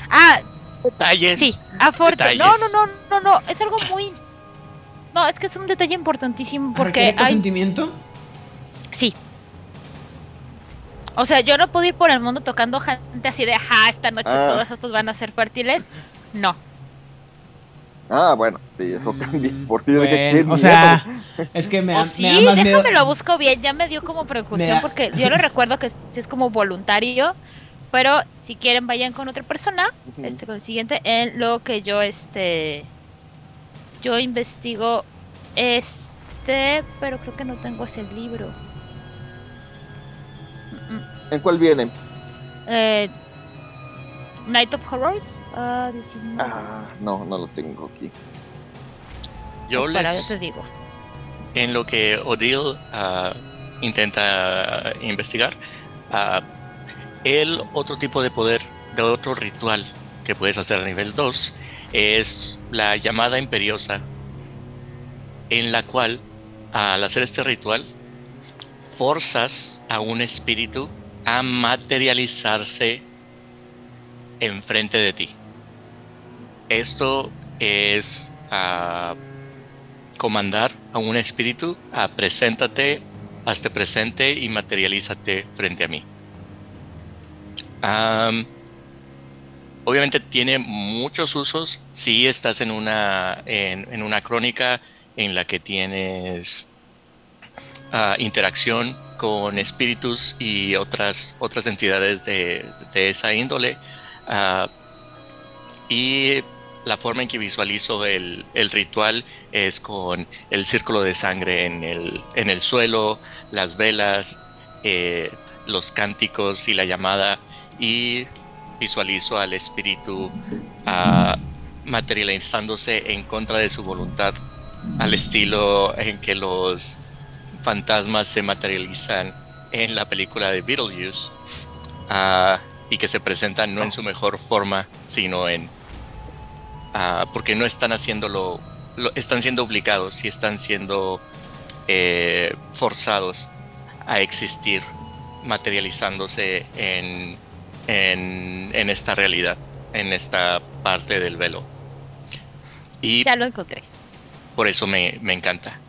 Ah, Detalles. Sí, afortunadamente. No, no, no, no, no, es algo muy... No, es que es un detalle importantísimo porque ¿Requiere hay... consentimiento? Sí. O sea, yo no puedo ir por el mundo tocando gente así de, ajá, esta noche Ah. todos estos van a ser fértiles. No. Ah, bueno, sí, eso Mm. Por qué bueno, o miedo. sea, es que me da, sí, me da más miedo. déjame lo busco bien, ya me dio como preocupación porque yo lo recuerdo que es como voluntario, pero si quieren vayan con otra persona, este con el siguiente, en lo que yo este yo investigo este, pero creo que no tengo ese libro. ¿En cuál viene? Eh, Night of Horrors. ah, 19. Ah, no, no lo tengo aquí. Yo Espera, les, yo te digo. en lo que Odil ah, intenta investigar, ah, el otro tipo de poder, de otro ritual que puedes hacer a nivel 2 es la llamada imperiosa, en la cual al hacer este ritual forzas a un espíritu a materializarse enfrente de ti. Esto es ah, comandar a un espíritu a preséntate, hazte presente y materialízate frente a mí. Obviamente tiene muchos usos si estás en una, en, una crónica en la que tienes ah, interacción con espíritus y otras, otras entidades de, de esa índole. ah, y la forma en que visualizo el, el ritual es con el círculo de sangre en el, en el suelo, las velas, eh, los cánticos y la llamada. Y visualizo al espíritu ah, materializándose en contra de su voluntad, al estilo en que los fantasmas se materializan en la película de Beetlejuice ah, y que se presentan no en su mejor forma, sino en ah, porque no están haciéndolo, lo, están siendo obligados y están siendo eh, forzados a existir, materializándose en, en, en esta realidad, en esta parte del velo. Y Ya lo encontré. por eso me, me encanta.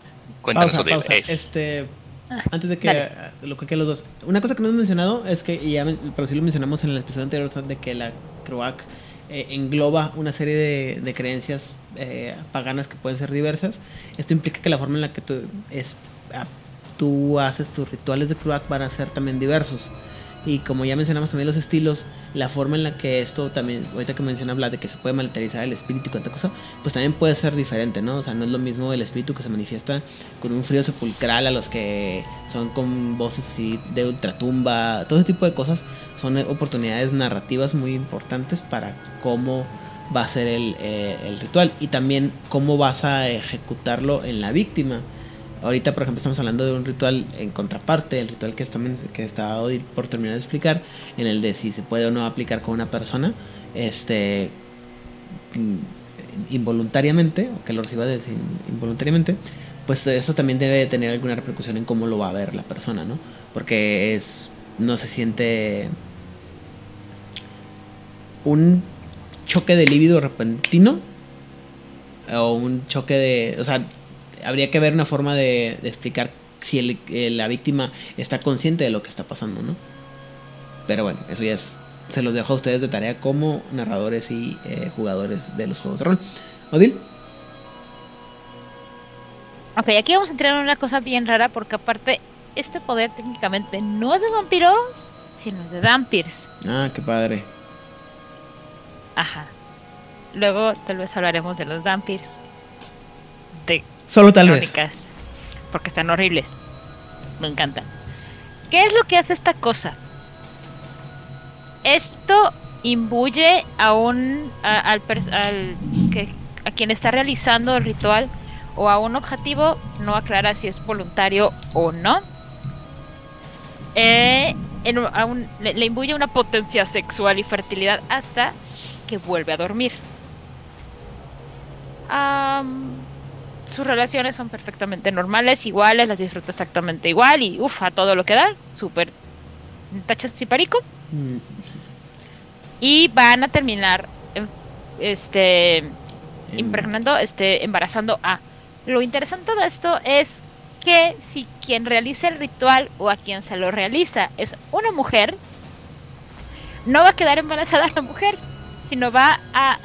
Cuéntanos, Pausa, Odile. pausa. Es- Este, Ah, antes de que dale. lo que los dos. Una cosa que no hemos mencionado es que, y ya, pero sí lo mencionamos en el episodio anterior, de que la Croac eh, engloba una serie de, de creencias eh, paganas que pueden ser diversas. Esto implica que la forma en la que tú, es, tú haces tus rituales de Croac van a ser también diversos. Y como ya mencionamos también los estilos, la forma en la que esto también, ahorita que menciona habla de que se puede materializar el espíritu y cuánta cosa, pues también puede ser diferente, ¿no? O sea, no es lo mismo el espíritu que se manifiesta con un frío sepulcral a los que son con voces así de ultratumba, todo ese tipo de cosas son oportunidades narrativas muy importantes para cómo va a ser el, eh, el ritual y también cómo vas a ejecutarlo en la víctima. Ahorita, por ejemplo, estamos hablando de un ritual en contraparte, el ritual que está, que está Odil por terminar de explicar, en el de si se puede o no aplicar con una persona, este mm, involuntariamente, o que lo reciba de- involuntariamente, pues eso también debe tener alguna repercusión en cómo lo va a ver la persona, ¿no? Porque es no se siente un choque de líbido repentino o un choque de, o sea, habría que ver una forma de, de explicar si el- eh, la víctima está consciente de lo que está pasando, ¿no? Pero bueno, eso ya es, se los dejo a ustedes de tarea como narradores y eh, jugadores de los juegos de rol. Odil, Ok, aquí vamos a entrar en una cosa bien rara porque aparte este poder técnicamente no es de vampiros, sino es de vampirs. ah, qué padre. Ajá. Luego tal vez hablaremos de los vampirs. De Solo tal vez. Porque están horribles. Me encantan. ¿Qué es lo que hace esta cosa? Esto imbuye a un a- quien está realizando el ritual o a un objetivo, no aclara si es voluntario o no. Eh, a un- le, imbuye una potencia sexual y fertilidad hasta que vuelve a dormir. Am, sus relaciones son perfectamente normales, iguales, las disfruta exactamente igual y uff, a todo lo que da, súper tachas y perico. Mm, Y van a terminar em, este impregnando, este, embarazando a. Lo interesante de esto es que si quien realiza el ritual o a quien se lo realiza es una mujer, no va a quedar embarazada la mujer, sino va a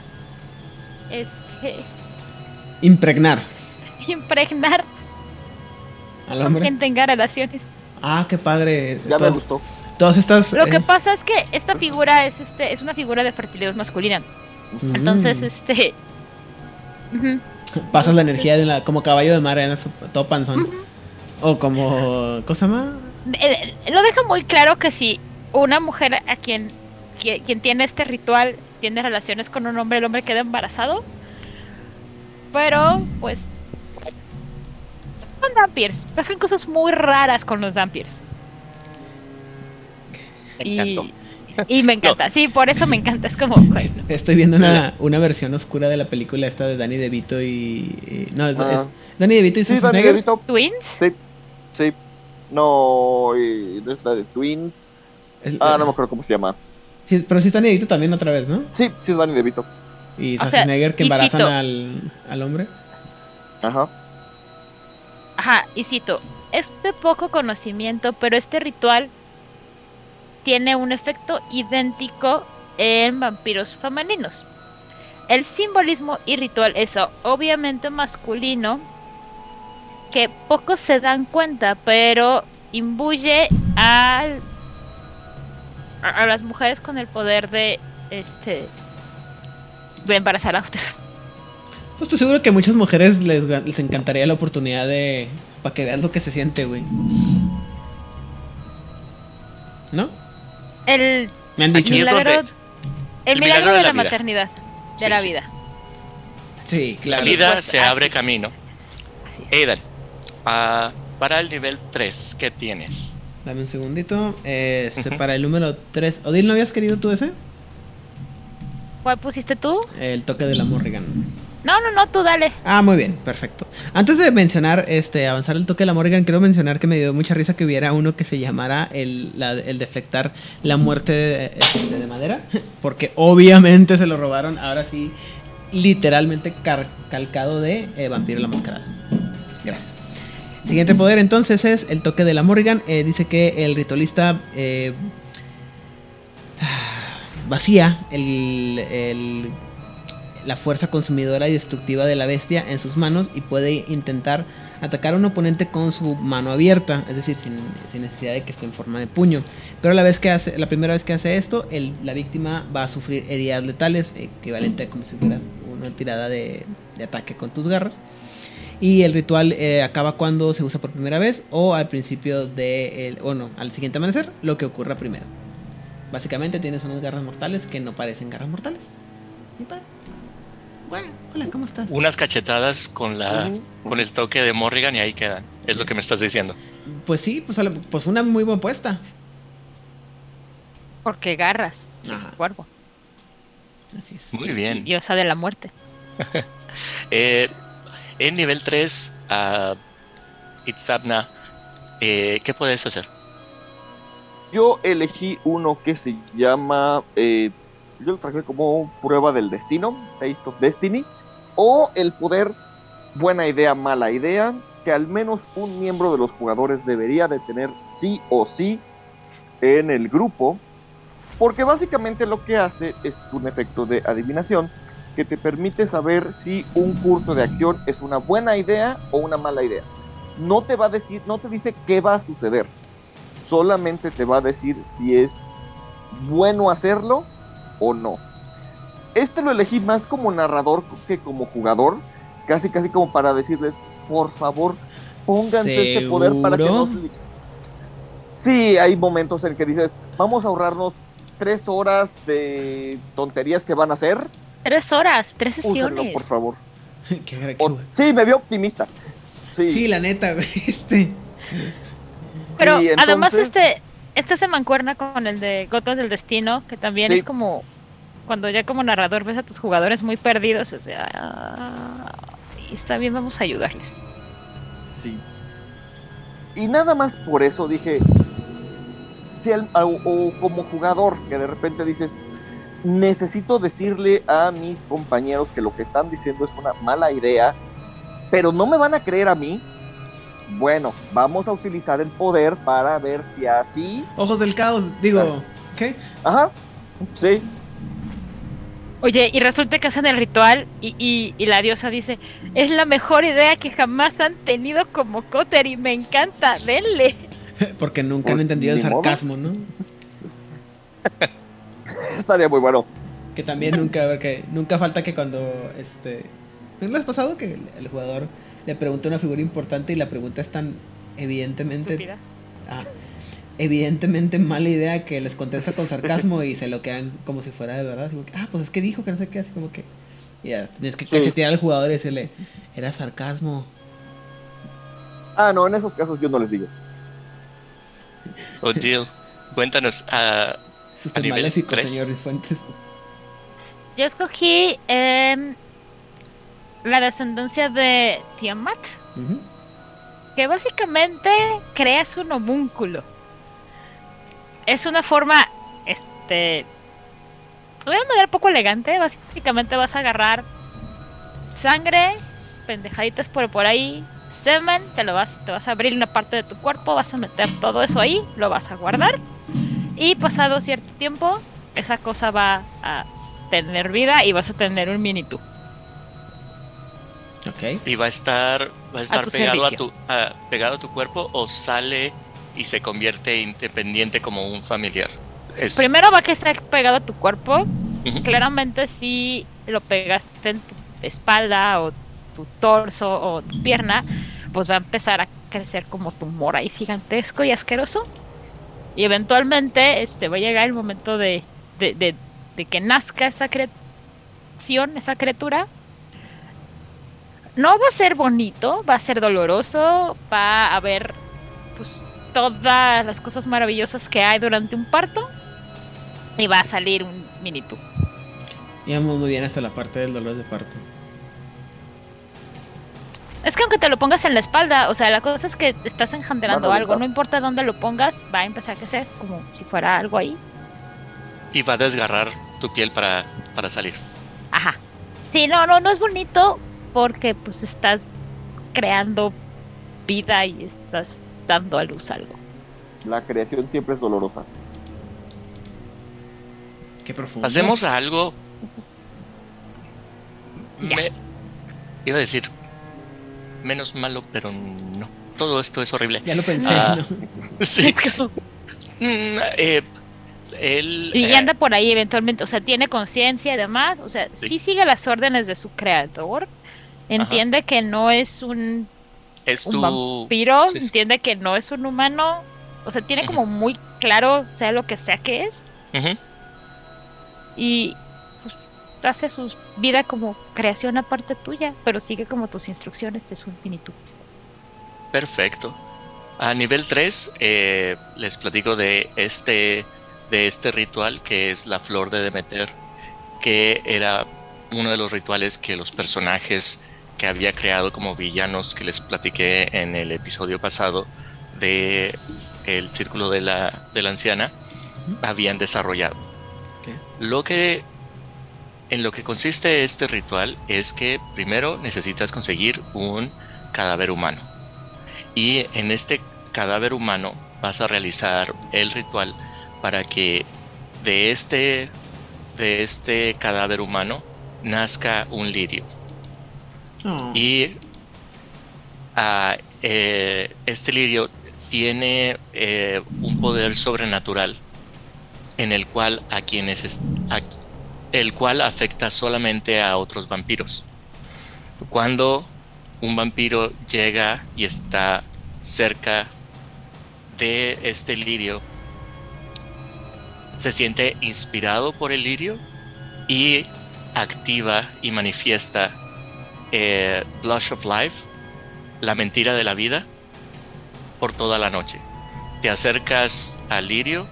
este, impregnar impregnar al con quien tenga relaciones. Ah, qué padre. Ya me gustó. Todas estas. Lo que eh, pasa es que esta figura es este es una figura de fertilidad masculina. mm, Entonces, este pasas la energía de la, como caballo de mar, andas todo panzón. O como. ¿Cómo se llama? eh, eh, lo deja muy claro que si una mujer a quien, qui- quien tiene este ritual tiene relaciones con un hombre, el hombre queda embarazado. Pero, pues. Son vampirs. Pasan cosas muy raras con los encantó. Y, y me encanta. Sí, por eso me encanta. Es como. bueno, Estoy viendo una, una versión oscura de la película esta de Danny DeVito y. y- no, es, Ah. es Danny DeVito y Sí, Danny. DeVito. Twins. Sí, sí. No, y no es la de Twins. Es- Ah, no me acuerdo cómo se llama. Sí, pero sí está Nevito también otra vez, ¿no? Sí, sí es Danny DeVito. Y O sea, Schwarzenegger que y embarazan al, al hombre. Ajá. Ajá, y cito, es de poco conocimiento, pero este ritual tiene un efecto idéntico en vampiros femeninos. El simbolismo y ritual es obviamente masculino, que pocos se dan cuenta, pero imbuye al- a, a las mujeres con el poder de este de embarazar a otros. Pues estoy seguro que a muchas mujeres les, les encantaría la oportunidad de. para que vean lo que se siente, güey. ¿No? El Me han dicho. Es milagro, el el milagro milagro de, de la, la vida. maternidad, de Sí, la vida. Sí, La claro. vida Pues, se así. abre camino. Así. Aidan, ah, para el nivel 3, ¿qué tienes? Dame un segundito. Este, para el número 3. Odil, ¿no habías querido tú ese? ¿Cuál pusiste tú? El toque de la Morrigan. No, no, no, tú dale. Ah, muy bien, perfecto. Antes de mencionar, este, avanzar el toque de la Morrigan, quiero mencionar que me dio mucha risa que hubiera uno que se llamara el, la- el deflectar la muerte de, este, de madera, porque obviamente se lo robaron, ahora sí, literalmente calcado de eh, Vampiro la Mascarada. Gracias. Siguiente poder entonces es el toque de la Morrigan. Eh, dice que el ritualista eh, vacía el, el- la fuerza consumidora y destructiva de la bestia en sus manos y puede intentar atacar a un oponente con su mano abierta, es decir, sin, necesidad de que esté en forma de puño. Pero la, vez que hace, la primera vez que hace esto, la víctima va a sufrir heridas letales, equivalente a como si fueras una tirada de, de ataque con tus garras. Y el ritual eh, acaba cuando se usa por primera vez o al principio de, el, o no, al siguiente amanecer, lo que ocurra primero. Básicamente tienes unas garras mortales que no parecen garras mortales. Mi padre. Bueno, hola, ¿cómo estás? Unas cachetadas con, la, con el toque de Morrigan y ahí quedan. Es lo que me estás diciendo. Pues sí, pues, la- pues una muy buena puesta. Porque garras. Ajá. Cuervo. Así es. Muy bien. Diosa de la muerte. Eh, en nivel 3, a Itzabna, eh, ¿qué puedes hacer? Yo elegí uno que se llama. eh, yo lo traje como prueba del destino, Taste of Destiny. O el poder, buena idea, mala idea, que al menos un miembro de los jugadores debería de tener sí o sí en el grupo. Porque básicamente lo que hace es un efecto de adivinación que te permite saber si un curso de acción es una buena idea o una mala idea. No te va a decir, no te dice qué va a suceder solamente te va a decir si es bueno hacerlo o no. Este lo elegí más como narrador que como jugador, casi casi como para decirles, por favor, pónganse este poder para que ¿Seguro? li-". Sí, hay momentos en que dices, vamos a ahorrarnos tres horas de tonterías que van a hacer. Tres horas, tres Úsenlo, sesiones. por favor. Qué- qué O- bueno. sí, me vio optimista. Sí, Sí, la neta, güey, este. Pero sí, además este, este se mancuerna con el de Gotas del Destino, que también Sí. es como cuando ya como narrador ves a tus jugadores muy perdidos, o sea, ah, y está bien, vamos a ayudarles. Sí. Y nada más por eso dije, si al- o, o como jugador que de repente dices, necesito decirle a mis compañeros que lo que están diciendo es una mala idea, pero no me van a creer a mí. Bueno, vamos a utilizar el poder para ver si así. Ojos del caos, digo, Claro. ¿qué? Ajá, sí. Oye, y resulta que hacen el ritual y, y- y la diosa dice, es la mejor idea que jamás han tenido como Cotter y me encanta, denle. Porque nunca han Pues, entendido el modo. sarcasmo, ¿no? Estaría muy bueno. Que también nunca, porque nunca falta que cuando este. ¿No les ha pasado que el, el jugador le pregunta una figura importante y la pregunta es tan evidentemente. Estúpida. ah, evidentemente mala idea que les contesta con sarcasmo y se lo quedan como si fuera de verdad. como que, ah, pues es que dijo que no sé qué, así como que. y Ya, tienes que Sí. cachetear al jugador y decirle, era sarcasmo. Ah, no, en esos casos yo no les digo. Odile, cuéntanos. ah, Es ¿A nivel maléfico, tres? señor Fuentes. Yo escogí em, la descendencia de Tiamat, que básicamente creas un homúnculo. Es una forma este de una manera poco elegante. Básicamente vas a agarrar sangre, pendejaditas por, por ahí, semen, te lo vas, te vas a abrir una parte de tu cuerpo, vas a meter todo eso ahí, lo vas a guardar. Y pasado cierto tiempo, esa cosa va a tener vida y vas a tener un mini tú. Y va a estar, va a estar pegado, a tu, a- pegado a tu cuerpo o sale y se convierte independiente como un familiar. Es, Primero va a que estar pegado a tu cuerpo. Claramente si lo pegaste en tu espalda o tu torso o tu pierna, pues va a empezar a crecer como tumor ahí gigantesco y asqueroso. Y eventualmente este, va a llegar el momento de, de, de- de que nazca esa creación, esa criatura. No va a ser bonito, va a ser doloroso, va a haber pues, todas las cosas maravillosas que hay durante un parto y va a salir un mini tú. Íbamos muy bien hasta la parte del dolor de parto. Es que aunque te lo pongas en la espalda, o sea, la cosa es que estás engendrando algo, no importa dónde lo pongas, va a empezar a crecer, como si fuera algo ahí. y va a desgarrar tu piel para, para salir. Ajá. Sí, no, no, no es bonito porque pues estás creando vida y estás dando a luz algo. La creación siempre es dolorosa. Qué profundo. Hacemos algo. Ya. Me- iba a decir menos malo, pero no. Todo esto es horrible. Ya lo pensé. Ah. ¿no? Sí. Mm, eh, él, Y eh, anda por ahí eventualmente, o sea, tiene conciencia y demás, o sea, sí. Sí. sigue las órdenes de su creador, entiende que no es un es un tu. vampiro, sí, sí. entiende que no es un humano, o sea, tiene como muy claro, sea lo que sea que es, y pues, hace su vida como creación aparte tuya, pero sigue como tus instrucciones de su infinitud. Perfecto. A nivel 3, les platico de este, de este ritual que es la flor de Demeter, que era uno de los rituales que los personajes que había creado como villanos que les platiqué en el episodio pasado de el círculo de la, de la anciana habían desarrollado. Lo que en lo que consiste este ritual es que primero necesitas conseguir un cadáver humano. Y en este cadáver humano vas a realizar el ritual para que de este, de este cadáver humano nazca un lirio. Oh. Y ah, eh, este lirio tiene eh, un poder sobrenatural en el cual a quienes el cual afecta solamente a otros vampiros. Cuando un vampiro llega y está cerca de este lirio, se siente inspirado por el lirio y activa y manifiesta eh, Blush of Life, la mentira de la vida, por toda la noche. Te acercas al lirio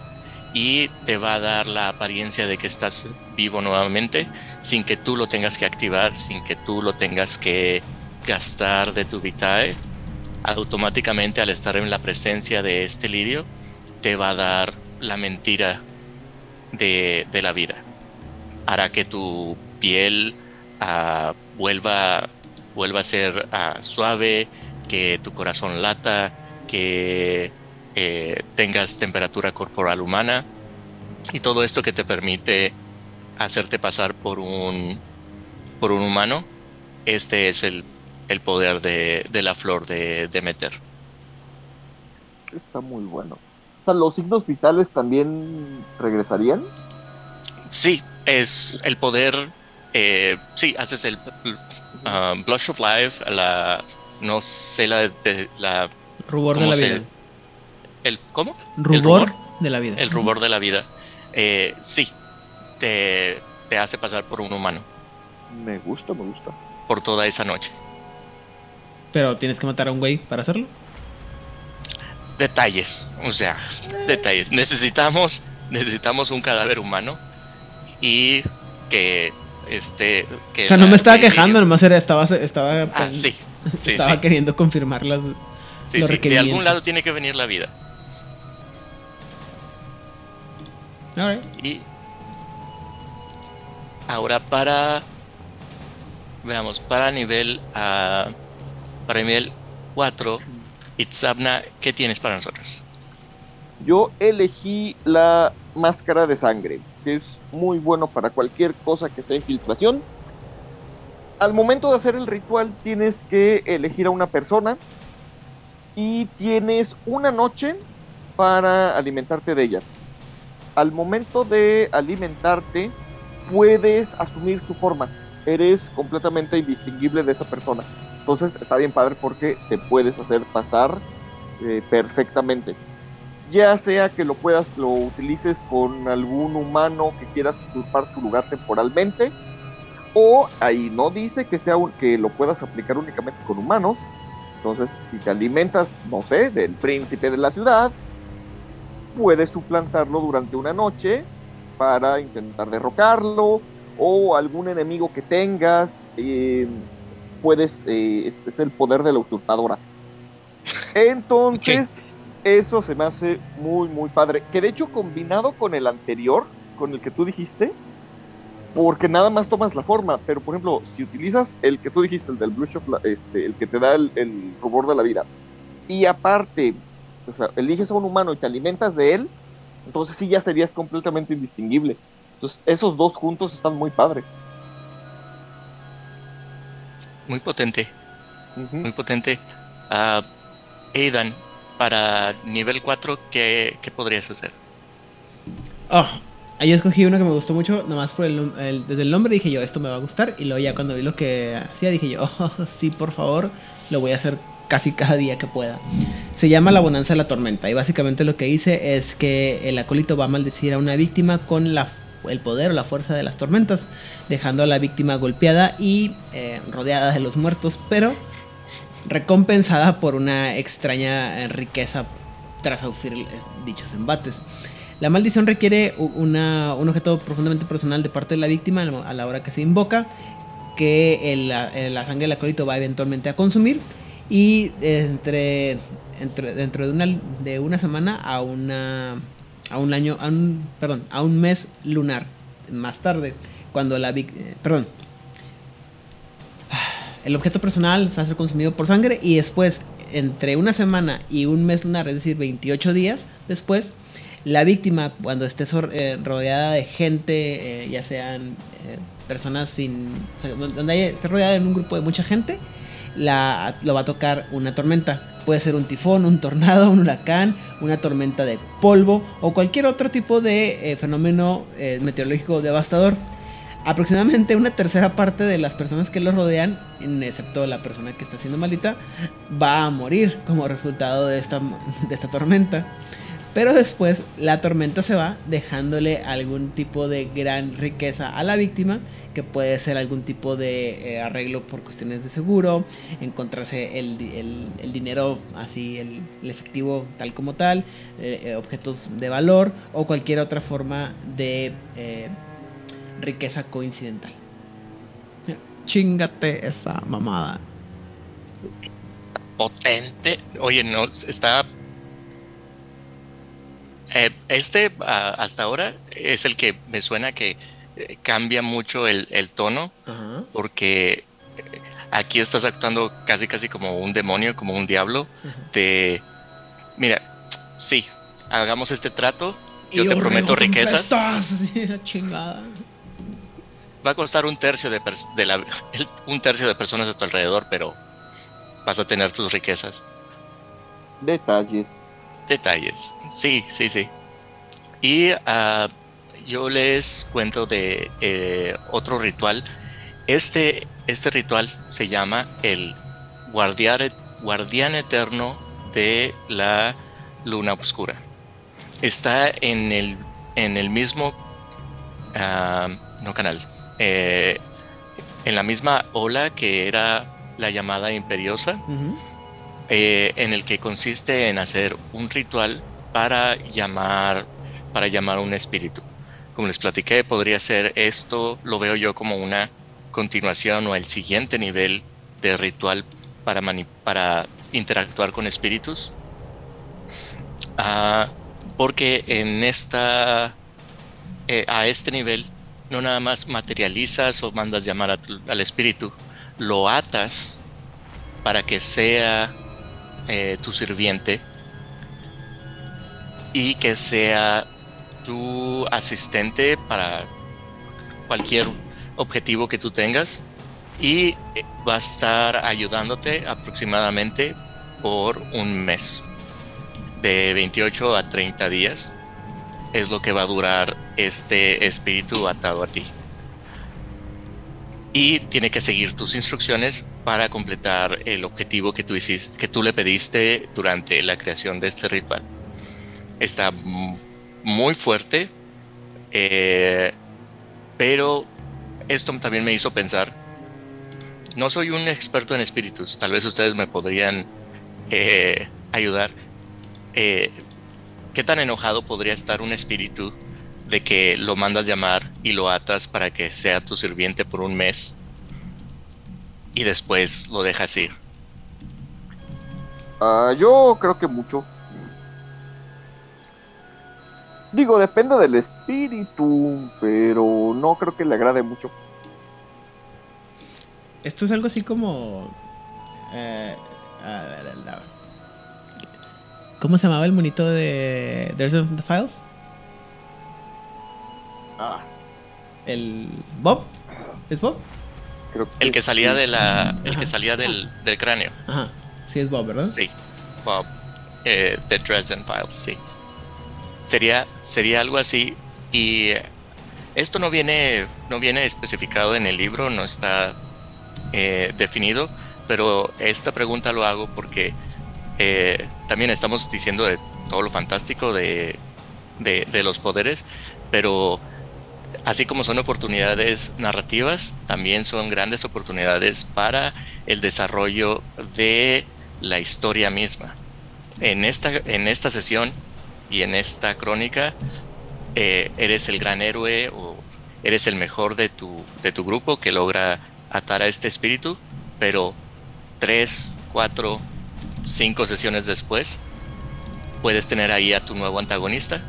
y te va a dar la apariencia de que estás vivo nuevamente sin que tú lo tengas que activar, sin que tú lo tengas que gastar de tu vitae. Automáticamente al estar en la presencia de este lirio te va a dar la mentira de, la vida. Hará que tu piel ah, vuelva, vuelva a ser ah, suave, que tu corazón lata, que eh, tengas temperatura corporal humana y todo esto que te permite hacerte pasar por un, por un humano. Este es el, el poder de, de la flor de Demeter. Está muy bueno. ¿los signos vitales también regresarían? Sí, es el poder. Eh, sí, haces el uh, Blush of Life, la. No sé la. de- la Rubor de ¿cómo la se- vida. el, ¿Cómo? Rubor, rubor? de la vida. El rubor de la vida. Eh, sí, te, te hace pasar por un humano Me gusta, me gusta. por toda esa noche. Pero tienes que matar a un güey para hacerlo. Detalles, o sea, detalles. Necesitamos, necesitamos un cadáver humano y que este. Que o sea, no me estaba quejando, nomás era, estaba, estaba, Ah, sí, sí, estaba sí. queriendo confirmar las. Sí, los sí, de algún lado tiene que venir la vida. Y ahora para. Veamos, para nivel. ah, para nivel 4, Itzabna, ¿qué tienes para nosotros? Yo elegí la máscara de sangre, que es muy bueno para cualquier cosa que sea infiltración. Al momento de hacer el ritual tienes que elegir a una persona y tienes una noche para alimentarte de ella. Al momento de alimentarte puedes asumir su forma. Eres completamente indistinguible de esa persona. Entonces está bien padre porque te puedes hacer pasar eh, perfectamente ya sea que lo puedas, lo utilices con algún humano que quieras usurpar su lugar temporalmente, o ahí no dice que sea un- que lo puedas aplicar únicamente con humanos. Entonces, si te alimentas, no sé, del príncipe de la ciudad, puedes suplantarlo durante una noche para intentar derrocarlo, o algún enemigo que tengas, eh, puedes, eh, es, es el poder de la usurpadora. Entonces, eso se me hace muy, muy padre. Que de hecho, combinado con el anterior, con el que tú dijiste, porque nada más tomas la forma, pero por ejemplo, si utilizas el que tú dijiste, el del Blush of la- este, el que te da el, el rubor de la vida, y aparte, o sea, eliges a un humano y te alimentas de él, entonces sí ya serías completamente indistinguible. Entonces, esos dos juntos están muy padres. Muy potente, muy potente. Ah, Aidan, para nivel 4, ¿qué, qué podrías hacer? Oh, yo escogí uno que me gustó mucho, nomás por el, desde el nombre dije yo, esto me va a gustar. Y luego ya cuando vi lo que hacía dije yo, oh, sí, por favor, lo voy a hacer casi cada día que pueda. Se llama La Bonanza de la Tormenta. Y básicamente lo que hice es que el acólito va a maldecir a una víctima con la, el poder o la fuerza de las tormentas, dejando a la víctima golpeada y eh, rodeada de los muertos, pero recompensada por una extraña eh, riqueza tras sufrir eh, dichos embates. La maldición requiere una- un objeto profundamente personal de parte de la víctima a la hora que se invoca, que la, sangre del acólito va eventualmente a consumir y entre, entre- dentro de una, de una semana a una a un año, a un, perdón, a un mes lunar más tarde, cuando la eh, perdón, el objeto personal va a ser consumido por sangre y después, entre una semana y un mes lunar, es decir, 28 días después, la víctima, cuando esté eh, rodeada de gente, eh, ya sean eh, personas sin. o donde esté rodeada en un grupo de mucha gente, la, lo va a tocar una tormenta. Puede ser un tifón, un tornado, un huracán, una tormenta de polvo o cualquier otro tipo de eh, fenómeno meteorológico devastador. Aproximadamente una tercera parte de las personas que lo rodean, excepto la persona que está siendo maldita, va a morir como resultado de esta, de esta tormenta. Pero después la tormenta se va dejándole algún tipo de gran riqueza a la víctima, que puede ser algún tipo de eh, arreglo por cuestiones de seguro, encontrarse el, el- dinero así, el, efectivo tal como tal, eh, eh, objetos de valor o cualquier otra forma de riqueza coincidental. Chingate esa mamada. Potente. Oye, no, está. Eh, este hasta ahora es el que me suena que eh, cambia mucho el, el tono, porque eh, aquí estás actuando casi casi como un demonio, como un diablo. De mira, sí, hagamos este trato. Yo te prometo riquezas. chingada. Va a costar un tercio de, de la, el- un tercio de personas a tu alrededor, pero vas a tener tus riquezas. Detalles. Detalles. Sí, sí, sí. Y ah, yo les cuento de eh, otro ritual. Este, este ritual se llama el guardiar- guardián eterno de la luna oscura. Está en el, en el mismo, ah, no canal, eh, en la misma ola que era la llamada imperiosa eh, en el que consiste en hacer un ritual para llamar para llamar a un espíritu. Como les platiqué, podría ser esto, lo veo yo como una continuación o el siguiente nivel de ritual para interactuar con espíritus. Ah, porque en esta eh, a este nivel no nada más materializas o mandas llamar al espíritu, lo atas para que sea eh, tu sirviente y que sea tu asistente para cualquier objetivo que tú tengas y va a estar ayudándote aproximadamente por un mes de 28 a 30 días es lo que va a durar este espíritu atado a ti. Y tiene que seguir tus instrucciones para completar el objetivo que tú que tú le pediste durante la creación de este ritual. Está muy fuerte, eh, pero esto también me hizo pensar. No soy un experto en espíritus, tal vez ustedes me podrían eh, ayudar. Eh, ¿Qué tan enojado podría estar un espíritu de que lo mandas llamar y lo atas para que sea tu sirviente por un mes y después lo dejas ir? Ah, yo creo que mucho. Digo, depende del espíritu, pero no creo que le agrade mucho. Esto es algo así como. eh, a ver, la- ¿Cómo se llamaba el monito de There's of the Files? Ah, ¿El Bob? ¿Es Bob? creo El que salía sí. de la, el Ajá. que salía del, del cráneo. Ajá, sí es Bob, ¿verdad? Sí, Bob, eh, The Dresden Files, sí. Sería, sería algo así. Y esto no viene, no viene especificado en el libro, no está eh, definido, pero esta pregunta lo hago porque eh, también estamos diciendo de todo lo fantástico de, de, los poderes, pero así como son oportunidades narrativas, también son grandes oportunidades para el desarrollo de la historia misma. En esta, en esta sesión y en esta crónica, eh, eres el gran héroe o eres el mejor de tu, de tu grupo que logra atar a este espíritu, pero tres, cuatro, cinco sesiones después, puedes tener ahí a tu nuevo antagonista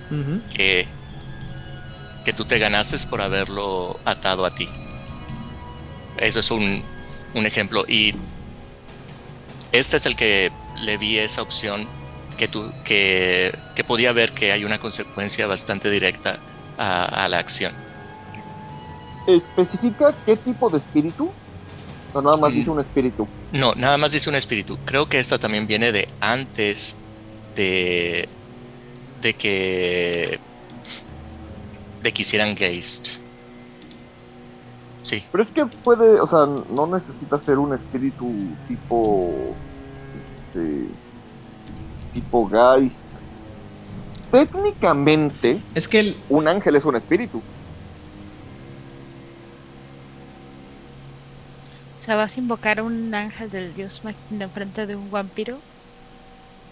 que, que tú te ganaste por haberlo atado a ti. Eso es un, un ejemplo. Y este es el que le vi esa opción que, tú, que, que podía ver que hay una consecuencia bastante directa a, a la acción. ¿Especifica qué tipo de espíritu? O nada más Mm. dice un espíritu. No, nada más dice un espíritu. Creo que esta también viene de antes de, de que de que hicieran Geist. Sí. Pero es que puede, o sea, no necesita ser un espíritu tipo. Este, tipo Geist. Técnicamente, Es que el, un ángel es un espíritu. Sea, vas a invocar a un ángel del dios máquina enfrente de un vampiro.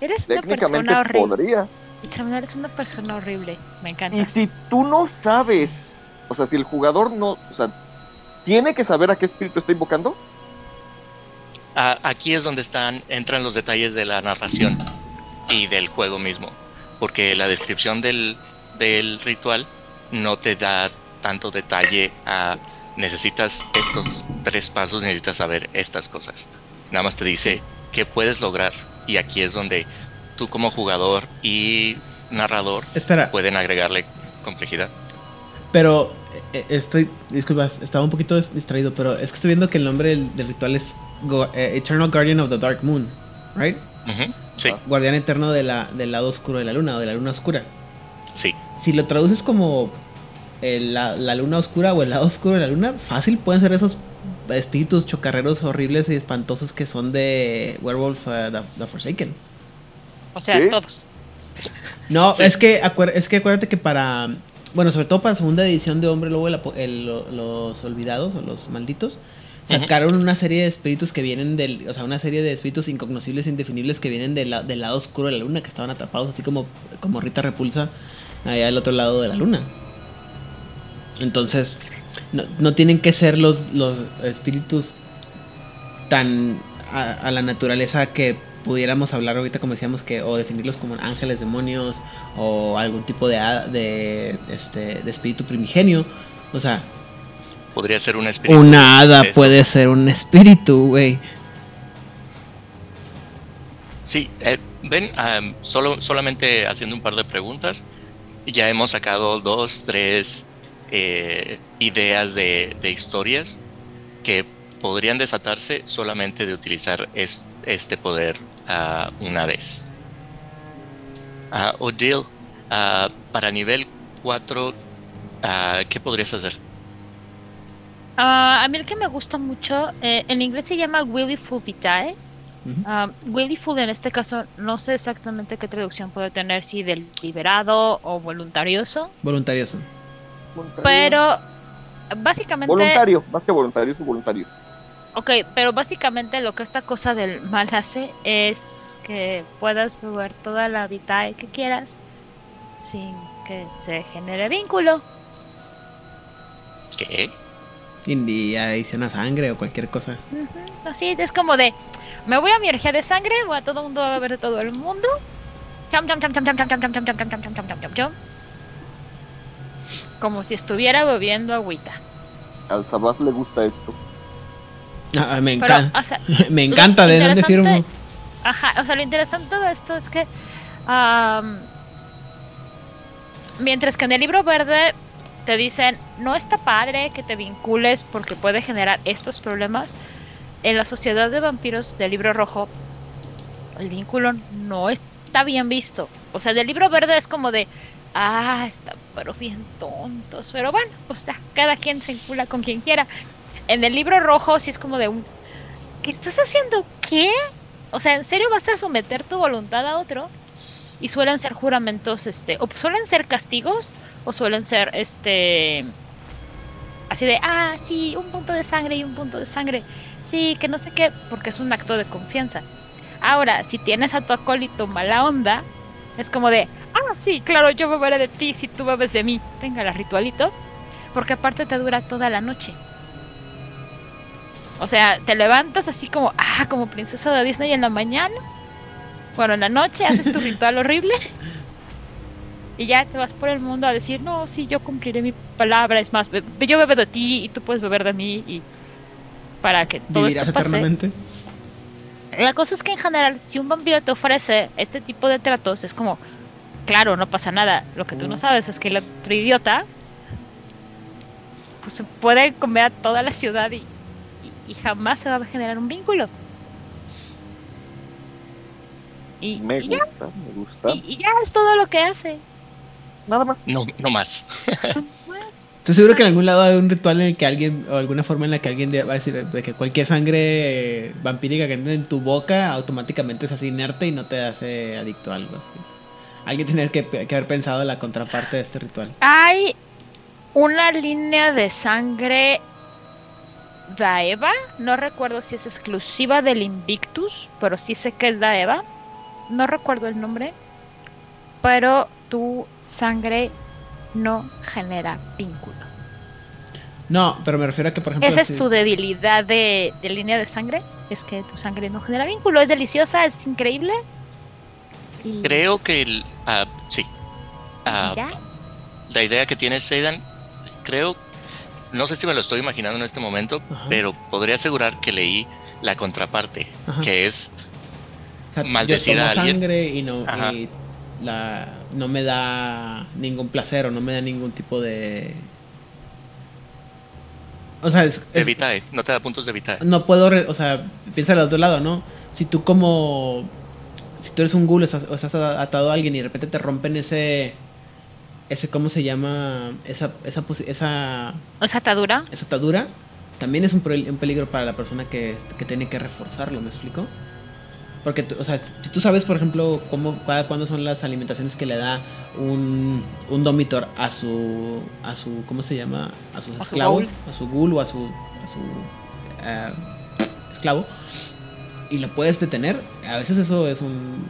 Eres una persona horrible. podría. Itzamna, eres una persona horrible. Me encanta. Y si tú no sabes, o sea, si el jugador no, o sea, tiene que saber a qué espíritu está invocando, A- aquí es donde están, entran los detalles de la narración y del juego mismo. Porque la descripción del, del ritual no te da tanto detalle a necesitas estos tres pasos, necesitas saber estas cosas. Nada más te dice qué puedes lograr. Y aquí es donde tú como jugador y narrador espera, pueden agregarle complejidad. pero eh, estoy, disculpa, estaba un poquito dis- distraído, pero es que estoy viendo que el nombre del, del ritual es Go- eh, Eternal Guardian of the Dark Moon, ¿right? Sí, Guardián eterno de la, del lado oscuro de la luna o de la luna oscura. sí. Si lo traduces como el- la, la luna oscura o el lado oscuro de la luna, fácil pueden ser esos espíritus chocarreros horribles y espantosos que son de Werewolf uh, the, the Forsaken. O sea, ¿Sí? todos. No, Sí. es, que acuer- es que acuérdate que para. Bueno, sobre todo para la segunda edición de Hombre Lobo, el los olvidados o los malditos, sacaron una serie de espíritus que vienen del. O sea, una serie de espíritus incognoscibles e indefinibles que vienen del, del lado oscuro de la luna, que estaban atrapados, así como, como Rita Repulsa, allá al otro lado de la luna. Entonces, no, no tienen que ser los, los espíritus tan a, a la naturaleza que pudiéramos hablar ahorita como decíamos que o definirlos como ángeles demonios o algún tipo de, de este de espíritu primigenio O sea, Podría ser un espíritu. una hada puede ser un espíritu, güey. Sí, eh, ven, solo, solamente haciendo un par de preguntas, ya hemos sacado dos, tres eh, ideas de, de historias que podrían desatarse solamente de utilizar es- este poder ah, una vez. Ah, Odile, ah, para nivel 4, ah, ¿qué podrías hacer? A mí el que me gusta mucho, eh, en inglés se llama Willful Vitae. Um, willful en este caso, no sé exactamente qué traducción puede tener, si deliberado o voluntarioso, Voluntarioso. Pero básicamente, Voluntario, más que voluntario, es voluntario. ok, pero básicamente lo que esta cosa del mal hace es que puedas beber toda la vitae que quieras sin que se genere vínculo. ¿Qué? Y adiciona sangre o cualquier cosa. Ujú, Así es como de, me voy a mi energía de sangre, voy a todo el mundo a beber de todo el mundo. Cham, cham, cham, cham, cham, cham, cham, cham, cham, cham, cham, cham, cham, cham, cham, cham, cham. Como si estuviera bebiendo agüita. Al Sabás le gusta esto. Ah, me Pero, encanta. o sea, me encanta, ¿de dónde firmo? Ajá, o sea, lo interesante de esto es que mientras que en el libro verde te dicen no está padre que te vincules porque puede generar estos problemas, en la sociedad de vampiros del libro rojo el vínculo no está bien visto. O sea, del libro verde es como de ah, está pero bien tontos, pero bueno, pues ya, cada quien se vincula con quien quiera. En el libro rojo sí es como de un ¿qué estás haciendo? ¿Qué? O sea, ¿en serio vas a someter tu voluntad a otro? Y suelen ser juramentos, este, o suelen ser castigos, o suelen ser, este, así de, ah, sí, un punto de sangre y un punto de sangre. Sí, que no sé qué, porque es un acto de confianza. Ahora, si tienes a tu acólito mala onda, es como de, ah, sí, claro, yo beberé de ti si tú bebes de mí. Venga, la ritualito. Porque aparte te dura toda la noche. O sea, te levantas así como, ah, como princesa de Disney en la mañana. Bueno, en la noche haces tu ritual horrible. Y ya te vas por el mundo a decir, no, sí, yo cumpliré mi palabra. Es más, yo bebo de ti y tú puedes beber de mí. Y para que todo esto pase. eternamente. La cosa es que en general, si un vampiro te ofrece este tipo de tratos, es como, claro, no pasa nada. Lo que tú no sabes es que el otro idiota pues se puede comer a toda la ciudad y, y- y jamás se va a generar un vínculo. Y, Me y ya, gusta, me gusta. y- y ya es todo lo que hace. Nada más. No, no más. Estoy seguro que en algún lado hay un ritual en el que alguien, o alguna forma en la que alguien va a decir de que cualquier sangre eh, vampírica que entre en tu boca automáticamente es así inerte y no te hace adicto a algo así. Alguien tiene que, que haber pensado la contraparte de este ritual. hay una línea de sangre Daeva. No recuerdo si es exclusiva del Invictus, pero sí sé que es Daeva. No recuerdo el nombre. Pero tu sangre no genera vínculo. No, pero me refiero a que, por ejemplo. Esa es si- tu debilidad de, de línea de sangre. Es que tu sangre no genera vínculo. Es deliciosa, es increíble. Y Creo que el. ah, sí. Ah, la idea que tiene Seidan, creo. No sé si me lo estoy imaginando en este momento, Ajá. pero podría asegurar que leí la contraparte, Ajá. que es o sea, maldecir yo tomo a alguien. sangre y no, Ajá. y la, no me da ningún placer o no me da ningún tipo de. O sea, es, de es- vitae, no te da puntos de vitae. no puedo, re- o sea, piensa al otro lado, ¿no? Si tú como, si tú eres un ghoul o estás, atado a alguien y de repente te rompen ese, ese, ¿cómo se llama? Esa, esa, esa, Esa atadura. esa atadura, también es un, un peligro para la persona que, que tiene que reforzarlo, ¿me explico? Porque, tú- o sea, si tú sabes, por ejemplo, cómo, cada cuándo son las alimentaciones que le da un, un domitor a su, a su, ¿cómo se llama? A sus esclavos, a su ghoul o a su, a su eh, esclavo, y lo puedes detener, a veces eso es un,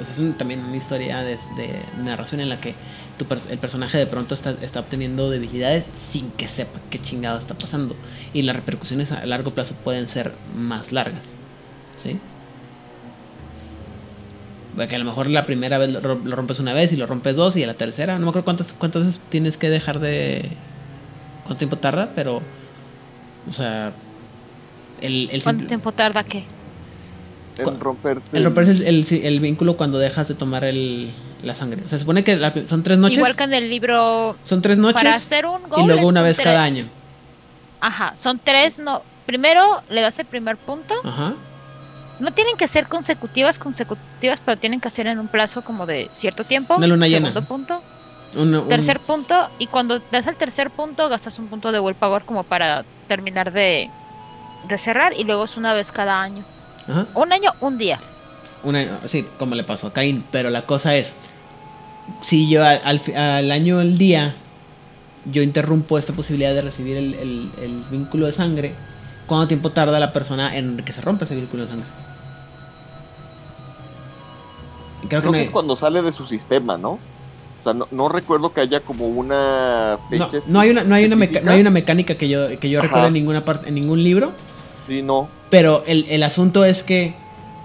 o sea, es un- también una historia de, de narración en la que tu el personaje de pronto está, está obteniendo debilidades sin que sepa qué chingado está pasando. Y las repercusiones a largo plazo pueden ser más largas. ¿Sí? Porque a lo mejor la primera vez lo, rom- lo rompes una vez y lo rompes dos y a la tercera, no me acuerdo cuántas, cuántas veces tienes que dejar de... cuánto tiempo tarda, pero. O sea. El, el ¿Cuánto simple- tiempo tarda qué? En romperse. el romperse el, el- el vínculo cuando dejas de tomar el, la sangre. O sea, se supone que la- son tres noches. Igual que en el libro, Son tres noches. para hacer un gol. y luego una vez tres- cada año. Ajá, son tres, no. Primero le das el primer punto. Ajá. No tienen que ser consecutivas, consecutivas, pero tienen que ser en un plazo como de cierto tiempo. Una luna llena. Segundo punto. Un- un- Tercer punto. Y cuando das el tercer punto, gastas un punto de willpower como para terminar de, de cerrar. Y luego es una vez cada año. Ajá. Un año, un día. Una- sí, como le pasó a Caín. Pero la cosa es, si yo al, al al año, el día, yo interrumpo esta posibilidad de recibir el, el- el vínculo de sangre, ¿cuánto tiempo tarda la persona en que se rompa ese vínculo de sangre? Creo que es cuando sale de su sistema, ¿no? O sea, no, no recuerdo que haya como una no, fecha. no hay una, no hay una, no hay una mecánica que yo, que yo Ajá. recuerde en ninguna parte, en ningún libro. Sí, no. Pero el, el asunto es que,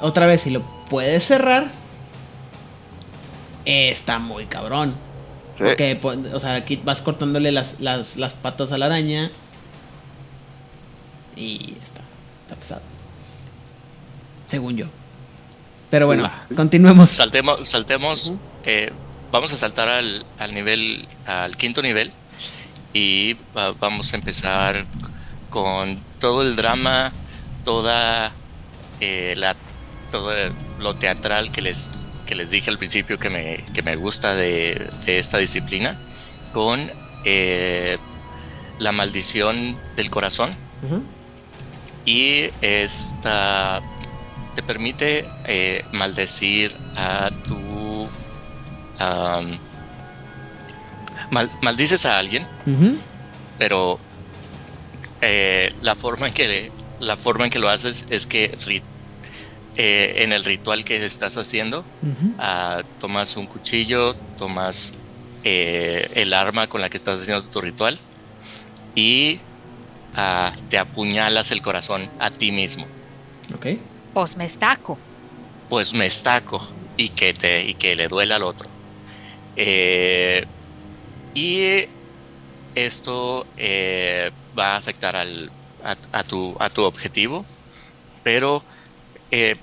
otra vez, si lo puedes cerrar, está muy cabrón. Sí. Porque, po- o sea, aquí vas cortándole las, las, las patas a la araña. Y está, está pesado. Según yo. Pero bueno, continuemos. Saltemos, saltemos. Eh, vamos a saltar al, al nivel, al quinto nivel. Y va- vamos a empezar con todo el drama, toda eh, la, todo lo teatral que les, que les dije al principio que me, que me gusta de, de esta disciplina, con eh, la maldición del corazón. Y esta te permite eh, maldecir a tu. mal- maldices a alguien, pero eh, la forma en que la forma en que lo haces es que ri- eh, en el ritual que estás haciendo ah, tomas un cuchillo, tomas el arma con la que estás haciendo tu ritual y ah, te apuñalas el corazón a ti mismo. Ok. Pues me estaco. Pues me estaco y que, te, y que le duela al otro. Eh, y esto eh, va a afectar al, a, a tu, a tu objetivo, pero eh,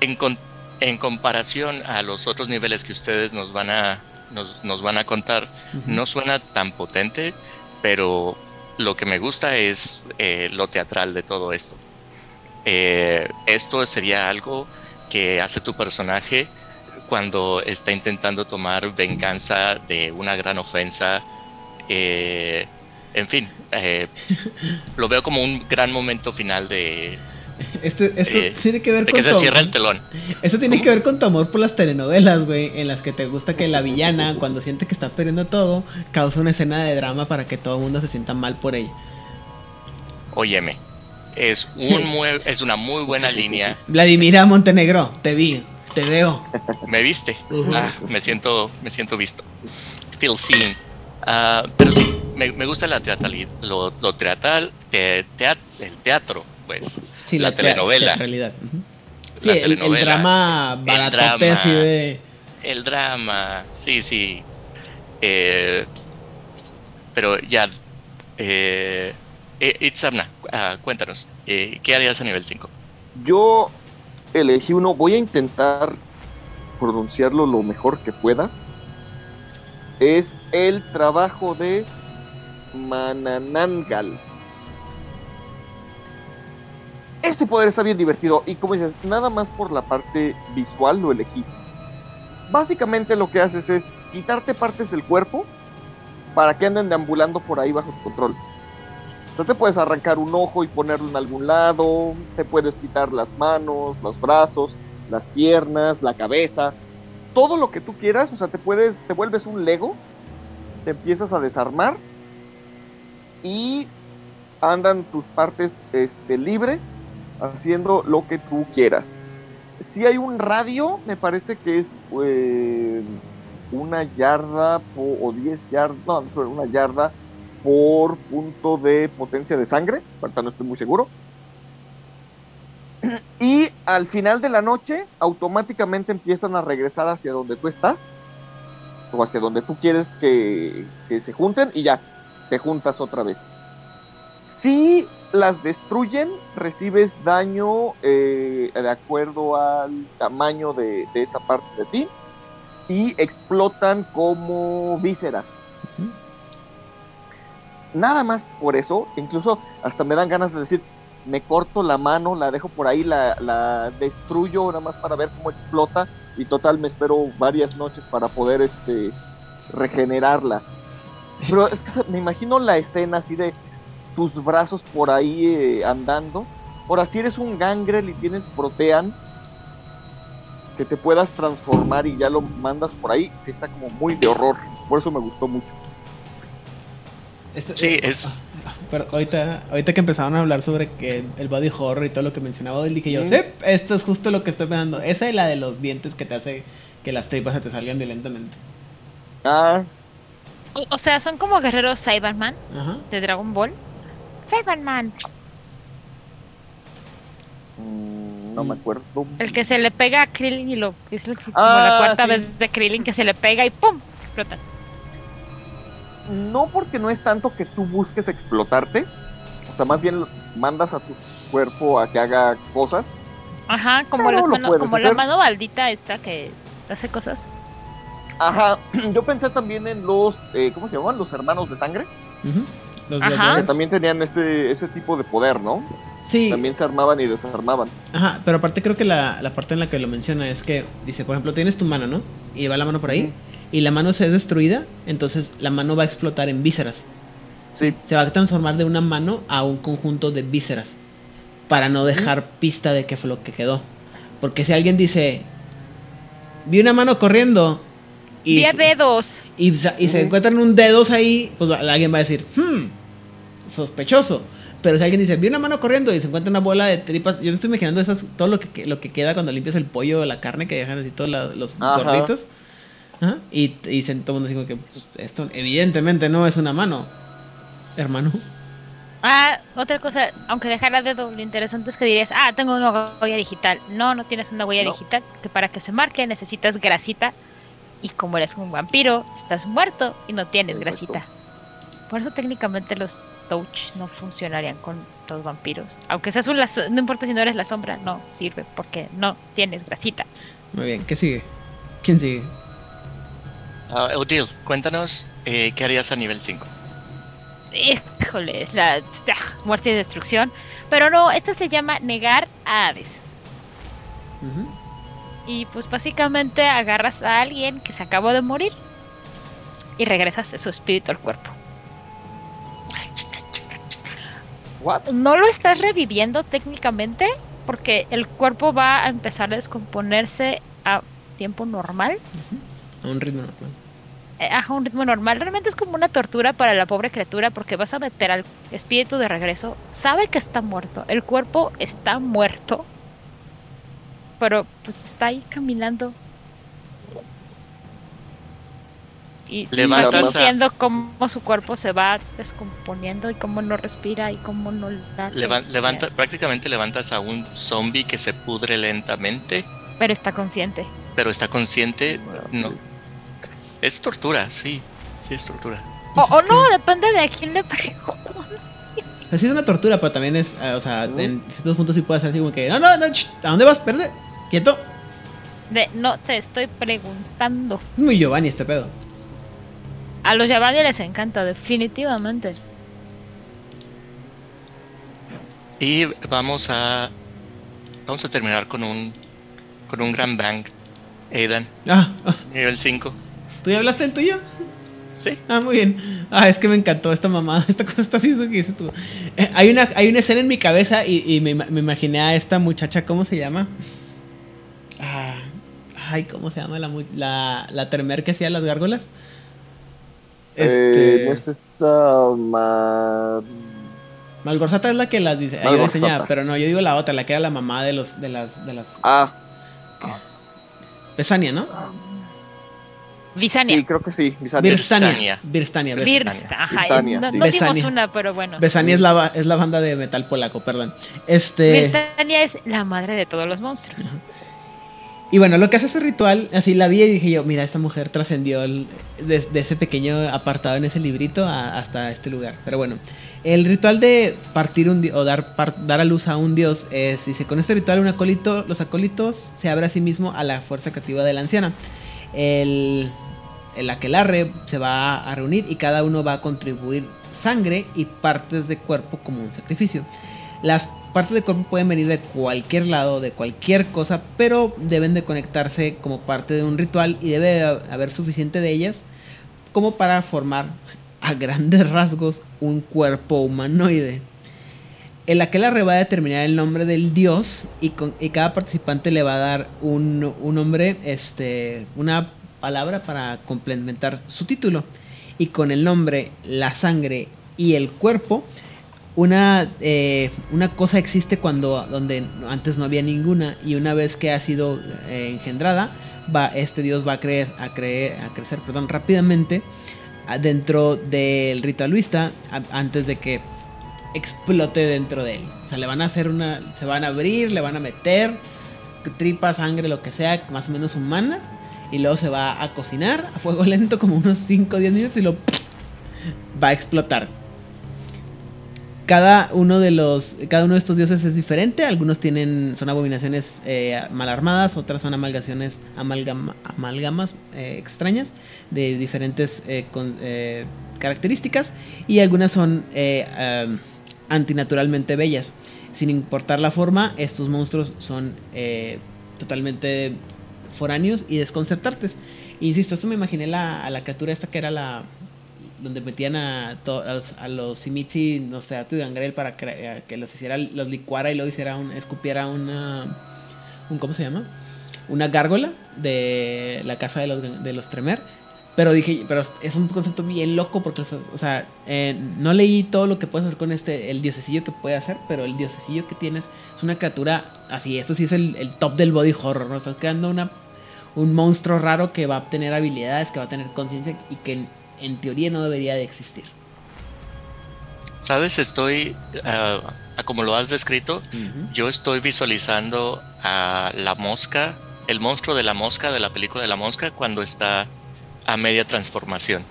en, con- en comparación a los otros niveles que ustedes nos van a, nos, nos van a contar, no suena tan potente, pero lo que me gusta es eh, lo teatral de todo esto. Eh, esto sería algo que hace tu personaje cuando está intentando tomar venganza de una gran ofensa. eh, en fin, eh, lo veo como un gran momento final de, Esto, esto eh, tiene que ver de con que se cierra el telón. Esto tiene que ver con tu amor por las telenovelas, güey, en las que te gusta que la villana, cuando siente que está perdiendo todo, causa una escena de drama para que todo el mundo se sienta mal por ella. Óyeme, es, un muy- es una muy buena línea. Vladimira Montenegro, te vi, te veo. ¿Me viste? Ah, me siento, me siento visto. Feel seen. Ah, pero sí, me, me gusta la teatralidad, lo, lo teatral, te- tea- el teatro, pues. Sí, La telenovela. Sí, La el, el drama el drama. de... El drama, sí, sí. Eh, pero ya, eh, eh, Itzamna, ah, cuéntanos, eh, ¿qué harías a nivel 5? Yo elegí uno, voy a intentar pronunciarlo lo mejor que pueda. Es el trabajo de Mananangals. Ese poder está bien divertido y como dices, nada más por la parte visual lo elegí. Básicamente lo que haces es quitarte partes del cuerpo para que anden deambulando por ahí bajo tu control. Entonces te puedes arrancar un ojo y ponerlo en algún lado, te puedes quitar las manos, los brazos, las piernas, la cabeza, todo lo que tú quieras, o sea, te puedes, te vuelves un Lego, te empiezas a desarmar y andan tus partes este, libres haciendo lo que tú quieras. Si hay un radio, me parece que es eh, una yarda o 10 yardas, no, una yarda por punto de potencia de sangre, no estoy muy seguro. Y al final de la noche, automáticamente empiezan a regresar hacia donde tú estás, o hacia donde tú quieres que, que se junten, y ya, te juntas otra vez. Si las destruyen, recibes daño eh, de acuerdo al tamaño de, de esa parte de ti y explotan como vísceras. Nada más por eso, incluso hasta me dan ganas de decir, me corto la mano, la dejo por ahí, la, destruyo nada más para ver cómo explota y total me espero varias noches para poder este regenerarla. Pero es que me imagino la escena así de tus brazos por ahí eh, andando. Ahora, si eres un gangrel y tienes protean, que te puedas transformar y ya lo mandas por ahí, sí está como muy de horror. Por eso me gustó mucho. Esto- Sí, eh, es- ah, Pero ahorita, ahorita que empezaron a hablar sobre que el body horror y todo lo que mencionaba Odil, dije yo, Mm. sí, esto es justo lo que estoy pensando. Esa y la de los dientes que te hace que las tripas se te salgan violentamente. Ah, O, o sea, son como guerreros Cyberman Ajá. de Dragon Ball. Cyberman, mm, no Mm. me acuerdo. el que se le pega a Krillin y lo es el- como Ah, la cuarta sí. vez de Krillin que se le pega y ¡pum! explota. No porque no es tanto que tú busques explotarte, o sea, más bien mandas a tu cuerpo a que haga cosas. Ajá, como, Claro, las lo mano- puedes como la mano maldita esta que hace cosas. Ajá, yo pensé también en los, eh, ¿cómo se llaman? Los hermanos de sangre, Ujú. Los Ajá. que también tenían ese, ese tipo de poder, ¿no? Sí, También se armaban y desarmaban. ajá, pero aparte creo que la, la parte en la que lo menciona es que dice, por ejemplo, tienes tu mano, ¿no? Y va la mano por ahí. Y la mano se es destruida, entonces la mano va a explotar en vísceras. Sí, Se va a transformar de una mano a un conjunto de vísceras. Para no dejar pista de qué fue lo que quedó. Porque si alguien dice, vi una mano corriendo y, Vi a dedos. y, y se encuentran un dedos ahí, pues alguien va a decir, hmm, sospechoso. Pero si alguien dice, vi una mano corriendo y se encuentra una bola de tripas, yo me estoy imaginando esas, todo lo que, lo que queda cuando limpias el pollo o la carne que dejan así todos los Ajá. gorditos. Ajá, Y, y se todo el mundo como que pues, esto evidentemente no es una mano, hermano. Ah, otra cosa, aunque dejara dedo, lo interesante es que dirías, ah, tengo una huella digital. No, no tienes una huella No. digital, que para que se marque necesitas grasita. Y como eres un vampiro, estás muerto y no tienes Exacto. grasita. Por eso técnicamente los touch no funcionarían con los vampiros. Aunque seas un no importa si no eres la sombra, no sirve porque no tienes grasita. Muy bien, ¿qué sigue? ¿Quién sigue? Ah, Odile, cuéntanos eh, qué harías a nivel 5. Híjole, es la muerte y destrucción. Pero no, esta se llama negar a Hades. Y pues básicamente agarras a alguien que se acabó de morir y regresas su espíritu al cuerpo. what? No lo estás reviviendo técnicamente porque el cuerpo va a empezar a descomponerse a tiempo normal, A un ritmo normal. Eh, a un ritmo normal. Realmente es como una tortura para la pobre criatura porque vas a meter al espíritu de regreso. Sabe que está muerto, el cuerpo está muerto, pero pues está ahí caminando. Y Levantas vas viendo cómo su cuerpo se va descomponiendo y cómo no respira y cómo no Levan- levanta, prácticamente levantas a un zombie que se pudre lentamente, Pero está consciente. pero está consciente. No. Es tortura, sí. Sí, es tortura. O, o no, depende de a quién le pregunte. Ha sido una tortura, pero también es, eh, o sea, en ciertos puntos sí puede ser así como que, no, no, no, ¿a dónde vas? Espérate, quieto. De, no te estoy preguntando. Es muy Giovanni este pedo. A los Yavani les encanta, definitivamente. Y vamos a. Vamos a terminar con un. Con un gran bang. Aidan, Ah, ah, nivel 5. ¿Tú ya hablaste del tuyo? Sí. Ah, muy bien. Ah, es que me encantó esta mamá. Esta cosa está así, eso que dices tú. Eh, hay, una, hay una escena en mi cabeza y, y me, ima- me imaginé a esta muchacha, ¿cómo se llama? Ah, ay, ¿cómo se llama la, la, la termer que hacía las gárgolas? Este, Eh, no es esta ma- Malgorzata es la que las dice, diseñaba, pero no, yo digo la otra, la que era la mamá de los de las de las Ah, Pesania, ¿no? Visania. sí, creo que sí. Bisania. Birstania. Birstania. Birstania. Vir- Birstania. ajá, Birstania, no, no dimos una, pero bueno. Besania es la, es la banda de metal polaco, perdón. Este. Virstania es la madre de todos los monstruos. Y bueno, lo que hace ese ritual, así la vi y dije yo, mira, esta mujer trascendió el- de, de ese pequeño apartado en ese librito a- hasta este lugar. Pero bueno, el ritual de partir un o dar, par- dar a luz a un dios es, dice, con este ritual un acólito, los acólitos se abre a sí mismo a la fuerza creativa de la anciana. El, el aquelarre se va a reunir y cada uno va a contribuir sangre y partes de cuerpo como un sacrificio. Las partes de cuerpo pueden venir de cualquier lado, de cualquier cosa, pero deben de conectarse como parte de un ritual y debe haber suficiente de ellas como para formar a grandes rasgos un cuerpo humanoide. El aquelarre va a determinar el nombre del dios y, con- y cada participante le va a dar un, un nombre, este, una palabra para complementar su título. Y con el nombre, la sangre y el cuerpo, una, eh, una cosa existe cuando donde antes no había ninguna y una vez que ha sido eh, engendrada, va, este dios va a, creer, a, creer, a crecer perdón, rápidamente dentro del ritualista antes de que explote dentro de él. O sea, le van a hacer una, se van a abrir, le van a meter tripa, sangre, lo que sea, más o menos humanas y luego se va a cocinar a fuego lento como unos 5 o 10 minutos y lo va a explotar. Cada uno de los, cada uno de estos dioses es diferente. Algunos tienen, son abominaciones eh, mal armadas, otras son amalgaciones, amalgama- amalgamas eh, extrañas de diferentes eh, eh, características y algunas son antinaturalmente bellas. Sin importar la forma, estos monstruos son eh, totalmente foráneos y desconcertantes. Insisto, esto me imaginé la, a la criatura esta que era la donde metían a, a los, a no sé, a tu Gangrel para que, que los hiciera, los licuara y luego hiciera un, escupiera una, un, ¿cómo se llama? Una gárgola de la casa de los, de los Tremer. Pero dije, pero es un concepto bien loco porque, o sea, eh, no leí todo lo que puedes hacer con este, el diosecillo que puede hacer, pero el diosecillo que tienes es una criatura así, esto sí es el, el top del body horror, ¿no? Estás creando una, un monstruo raro que va a tener habilidades, que va a tener conciencia y que en, en teoría no debería de existir. Sabes, estoy, ah, como lo has descrito, yo estoy visualizando a la mosca, el monstruo de la mosca de la película de la mosca cuando está a media transformación.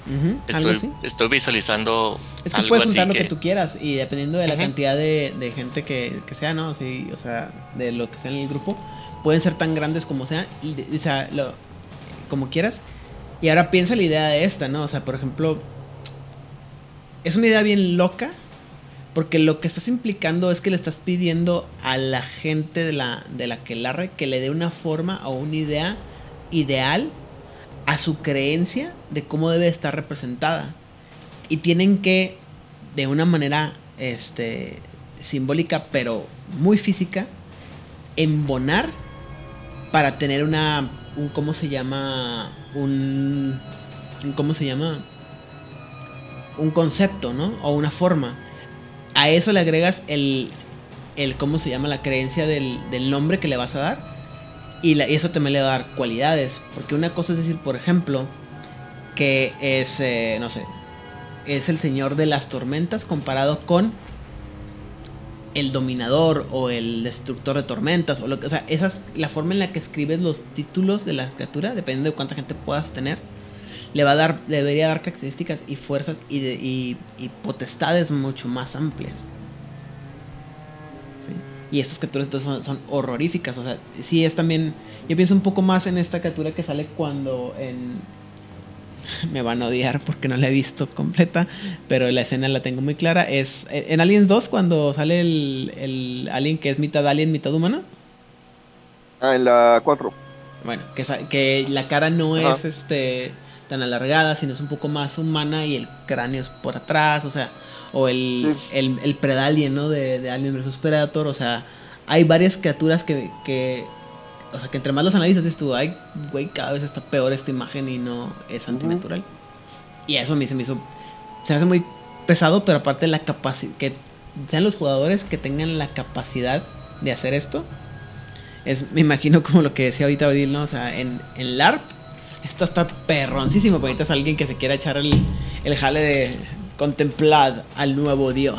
Estoy, así. estoy visualizando Es que algo puedes así juntar lo que, que tú quieras y dependiendo de la cantidad de, de gente que, que sea, ¿no? Sí, o sea, de lo que sea en el grupo, pueden ser tan grandes como sea, y de- o sea, lo, como quieras. Y ahora piensa la idea de esta, ¿no? O sea, por ejemplo, es una idea bien loca, porque lo que estás implicando es que le estás pidiendo a la gente de la, de la Quelarre que le dé una forma o una idea ideal a su creencia de cómo debe estar representada. Y tienen que, de una manera este, simbólica, pero muy física, embonar para tener una, un, ¿cómo se llama? Un, ¿cómo se llama? Un concepto, ¿no? O una forma. A eso le agregas el, el ¿cómo se llama? La creencia del, del nombre que le vas a dar. Y, la- eso también le va a dar cualidades. Porque una cosa es decir, por ejemplo, que es, eh, no sé, es el señor de las tormentas comparado con el dominador o el destructor de tormentas o lo que, sea, esa es la forma en la que escribes los títulos de la criatura, dependiendo de cuánta gente puedas tener, le va a dar, debería dar características y fuerzas y- y potestades mucho más amplias. Y estas criaturas entonces son, son horroríficas, o sea, sí es también, yo pienso un poco más en esta criatura que sale cuando en, me van a odiar porque no la he visto completa, pero la escena la tengo muy clara. Es en Aliens 2 cuando sale el, el alien que es mitad alien, mitad humano. Ah, en la 4. Bueno, que, que la cara no Ajá. es este tan alargada, sino es un poco más humana y el cráneo es por atrás, o sea, o el, Sí. el, el predalien, ¿no? De, de Alien vs Predator, o sea, hay varias criaturas que, que o sea, que entre más los analizas, dices tú, ay, güey, cada vez está peor esta imagen y no es antinatural. Y eso a mí se me hizo, se me hace muy pesado, pero aparte la capacidad, que sean los jugadores que tengan la capacidad de hacer esto, es, me imagino como lo que decía ahorita Odil, ¿no? O sea, en, en LARP, esto está perroncísimo, porque ahorita es alguien que se quiera echar el, el jale de contemplad al nuevo dios.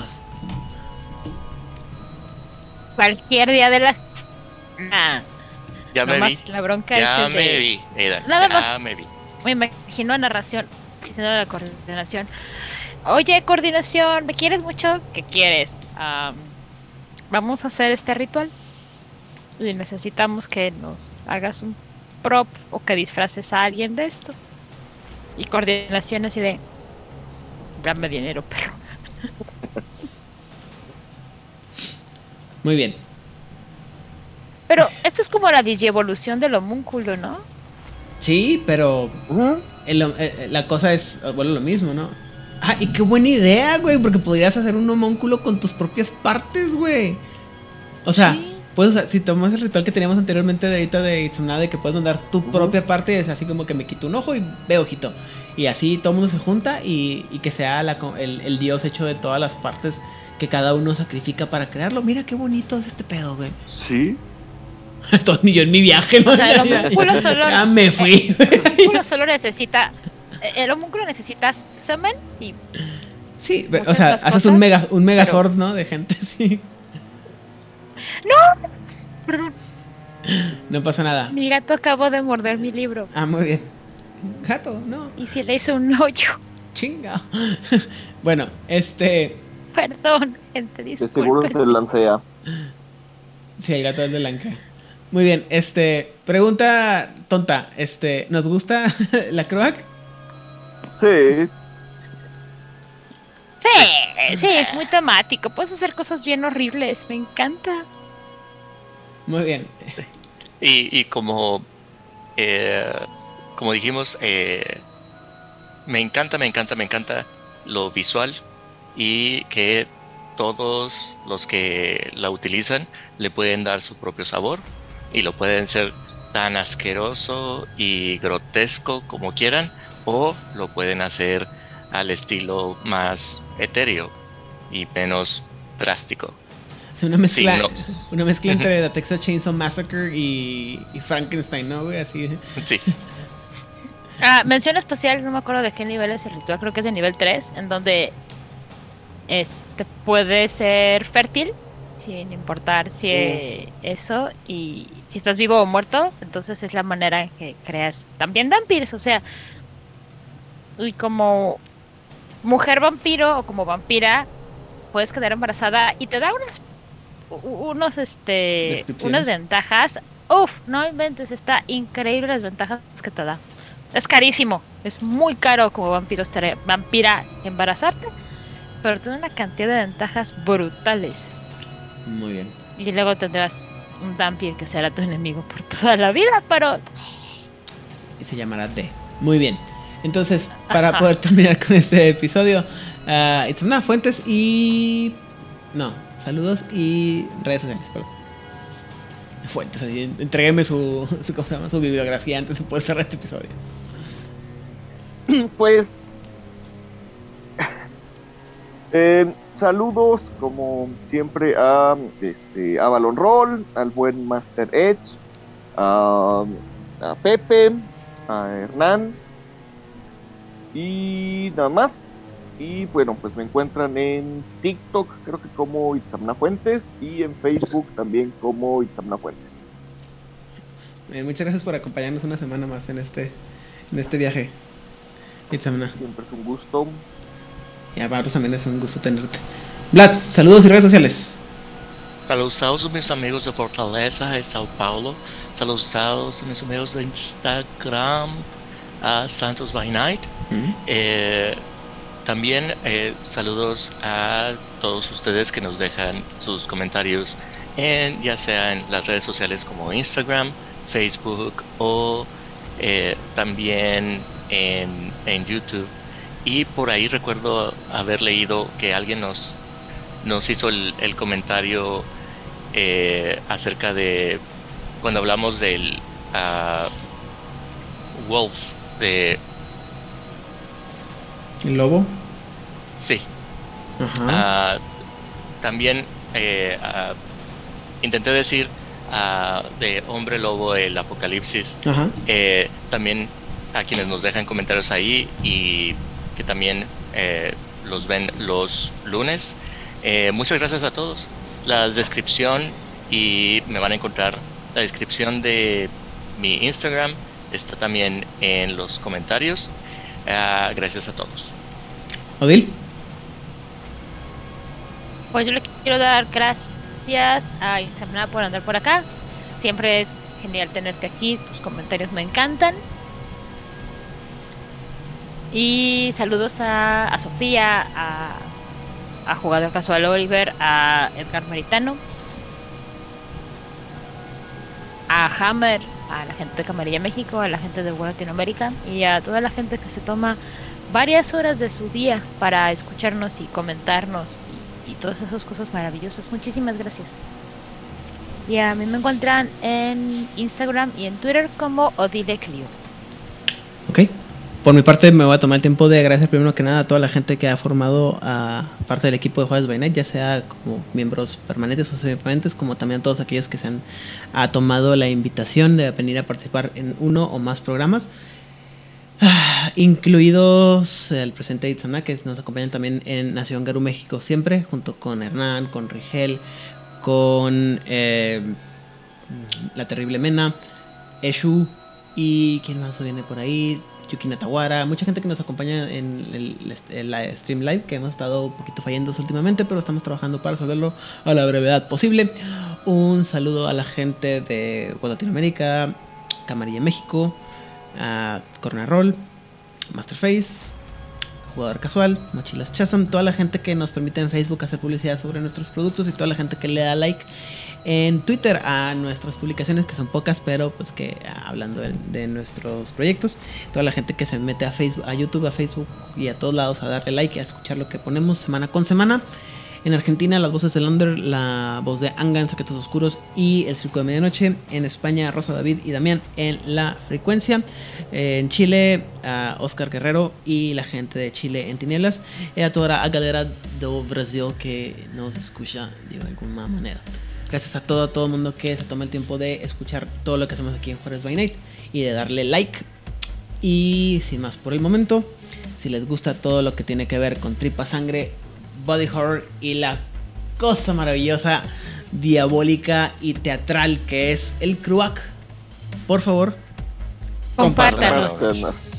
Cualquier día de la semana. Ya me vi. La bronca Ya es me de- vi, Eda, Nada ya más. me vi. Me imagino a narración diciendo a la coordinación. Oye, coordinación, ¿me quieres mucho? ¿Qué quieres? Am, vamos a hacer este ritual. Y necesitamos que nos hagas un prop o que disfraces a alguien de esto. Y coordinación así de. Dame dinero, perro. Muy bien. Pero esto es como la digievolución del homúnculo, ¿no? Sí, pero el- eh, la cosa es, bueno, lo mismo, ¿no? Ah, y qué buena idea, güey, porque podrías hacer un homúnculo con tus propias partes, güey. O sea, Sí. Puedes, usar- si tomas el ritual que teníamos anteriormente de ahorita de Itzamna, de que puedes mandar tu propia parte, es así como que me quito un ojo y veo ojito. Y así todo el mundo se junta y, y que sea la el, el dios hecho de todas las partes que cada uno sacrifica para crearlo. Mira qué bonito es este pedo, güey. Sí. Esto ni yo en mi viaje, ¿no? O sea, el homúnculo solo- Ya me fui. El homúnculo solo necesita. El homúnculo necesita semen y Sí, pero, o sea, haces un mega un megazord, ¿no? De gente, sí. Perdón, No pasa nada. mi gato acabó de morder mi libro Ah, muy bien. Gato, no, y se le hizo un hoyo. chinga. bueno, este. Perdón, gente, De seguro te lancea. Sí, el gato es de Lanka. Muy bien, este. Pregunta tonta. Este, ¿nos gusta la croac? Sí. Sí, sí, es muy temático. Puedes hacer cosas bien horribles. Me encanta. Muy bien. Y, y como, eh, como dijimos, eh, me encanta, me encanta, me encanta lo visual y que todos los que la utilizan le pueden dar su propio sabor y lo pueden ser tan asqueroso y grotesco como quieran o lo pueden hacer al estilo más etéreo y menos drástico. Una mezcla, no. una mezcla entre The Texas Chainsaw Massacre y, y Frankenstein, ¿no, güey? Así. Sí, Ah, mención especial, no me acuerdo de qué nivel es el ritual, creo que es de nivel 3, en donde este puede ser fértil, sin importar si eso, y si estás vivo o muerto, entonces es la manera en que creas también vampiros, o sea, y como mujer vampiro o como vampira, puedes quedar embarazada y te da unas unos este unas ventajas. Uf, no inventes, está increíble las ventajas que te da. Es carísimo, es muy caro como vampiro vampira embarazarte, pero tiene una cantidad de ventajas brutales. Muy bien. Y luego tendrás un vampiro que será tu enemigo por toda la vida, pero Y se llamará D. Muy bien. Entonces, para Ajá. poder terminar con este episodio, uh, Itzamna, fuentes y. No, saludos y redes sociales, perdón. Fuentes, así, entrégueme su, su, ¿cómo se llama? su bibliografía antes de poder cerrar este episodio. Pues. eh, saludos, como siempre, a, este, a Balon Roll, al buen Master Edge, a Pepe, a Hernán y nada más. Y bueno, pues me encuentran en TikTok, creo que como Itamna Fuentes, y en Facebook también como Itamna Fuentes. Eh, muchas gracias por acompañarnos una semana más en este, en este viaje. Itzamna. Siempre es un gusto. Y a nosotros también es un gusto tenerte. Vlad, saludos y redes sociales. Saludos a mis amigos de Fortaleza de Sao Paulo. Saludos a mis amigos de Instagram, a Santos by Night. Eh, también eh, saludos a todos ustedes que nos dejan sus comentarios en ya sea en las redes sociales como Instagram, Facebook o eh, también en, YouTube. Y por ahí recuerdo haber leído que alguien nos, nos hizo el, comentario eh, acerca de cuando hablamos del ah, Wolf de ¿El lobo? sí Ajá. Ah, también eh, ah, intenté decir ah, de Hombre Lobo el Apocalipsis. Ajá. eh, también a quienes nos dejan comentarios ahí y que también eh, los ven los lunes. Eh, muchas gracias a todos. La descripción y me van a encontrar La descripción de mi Instagram está también en los comentarios. Ah, gracias a todos. Odil. Pues yo le quiero dar gracias a Insemana por andar por acá. Siempre es genial tenerte aquí, tus comentarios me encantan. Y saludos a, a Sofía, a, a Jugador Casual Oliver, a Edgar Meritano, a Hammer, a la gente de Camarilla México, a la gente de Latinoamérica y a toda la gente que se toma varias horas de su día para escucharnos y comentarnos y, y todas esas cosas maravillosas. Muchísimas gracias. Y a mí me encuentran en Instagram y en Twitter como Odile Clio. Ok. Por mi parte, me voy a tomar el tiempo de agradecer primero que nada a toda la gente que ha formado a parte del equipo de by Night, ya sea como miembros permanentes o semipermanentes, como también a todos aquellos que se han ha tomado la invitación de venir a participar en uno o más programas. Ah, incluidos el presente Itzana, que nos acompañan también en Nación Garú México siempre, junto con Hernán, con Rigel, con eh, La Terrible Mena, Eshu y quién más viene por ahí, Yuki Natawara, mucha gente que nos acompaña en el, stream live, que hemos estado un poquito fallando últimamente, pero estamos trabajando para resolverlo a la brevedad posible. Un saludo a la gente de Latinoamérica, Camarilla México, a Corner Roll, Masterface, Jugador Casual, Mochilas Chasm, toda la gente que nos permite en Facebook hacer publicidad sobre nuestros productos y toda la gente que le da like en Twitter a nuestras publicaciones, que son pocas, pero pues que hablando de, de, nuestros proyectos, toda la gente que se mete a Facebook, a YouTube, a Facebook y a todos lados a darle like y a escuchar lo que ponemos semana con semana. En Argentina, las voces de Lander, la voz de Anga en Secretos Oscuros y El Circo de Medianoche. En España, Rosa David y Damián en La Frecuencia. En Chile, uh, Oscar Guerrero y la gente de Chile en Tinieblas. Y a toda la galera de Brasil que nos escucha de alguna manera. Gracias a todo, a todo el mundo que se toma el tiempo de escuchar todo lo que hacemos aquí en Juárez by Night y de darle like. Y sin más por el momento, si les gusta todo lo que tiene que ver con tripa sangre, body horror y la cosa maravillosa, diabólica y teatral que es el Cruac, por favor, compártanos. compártanos.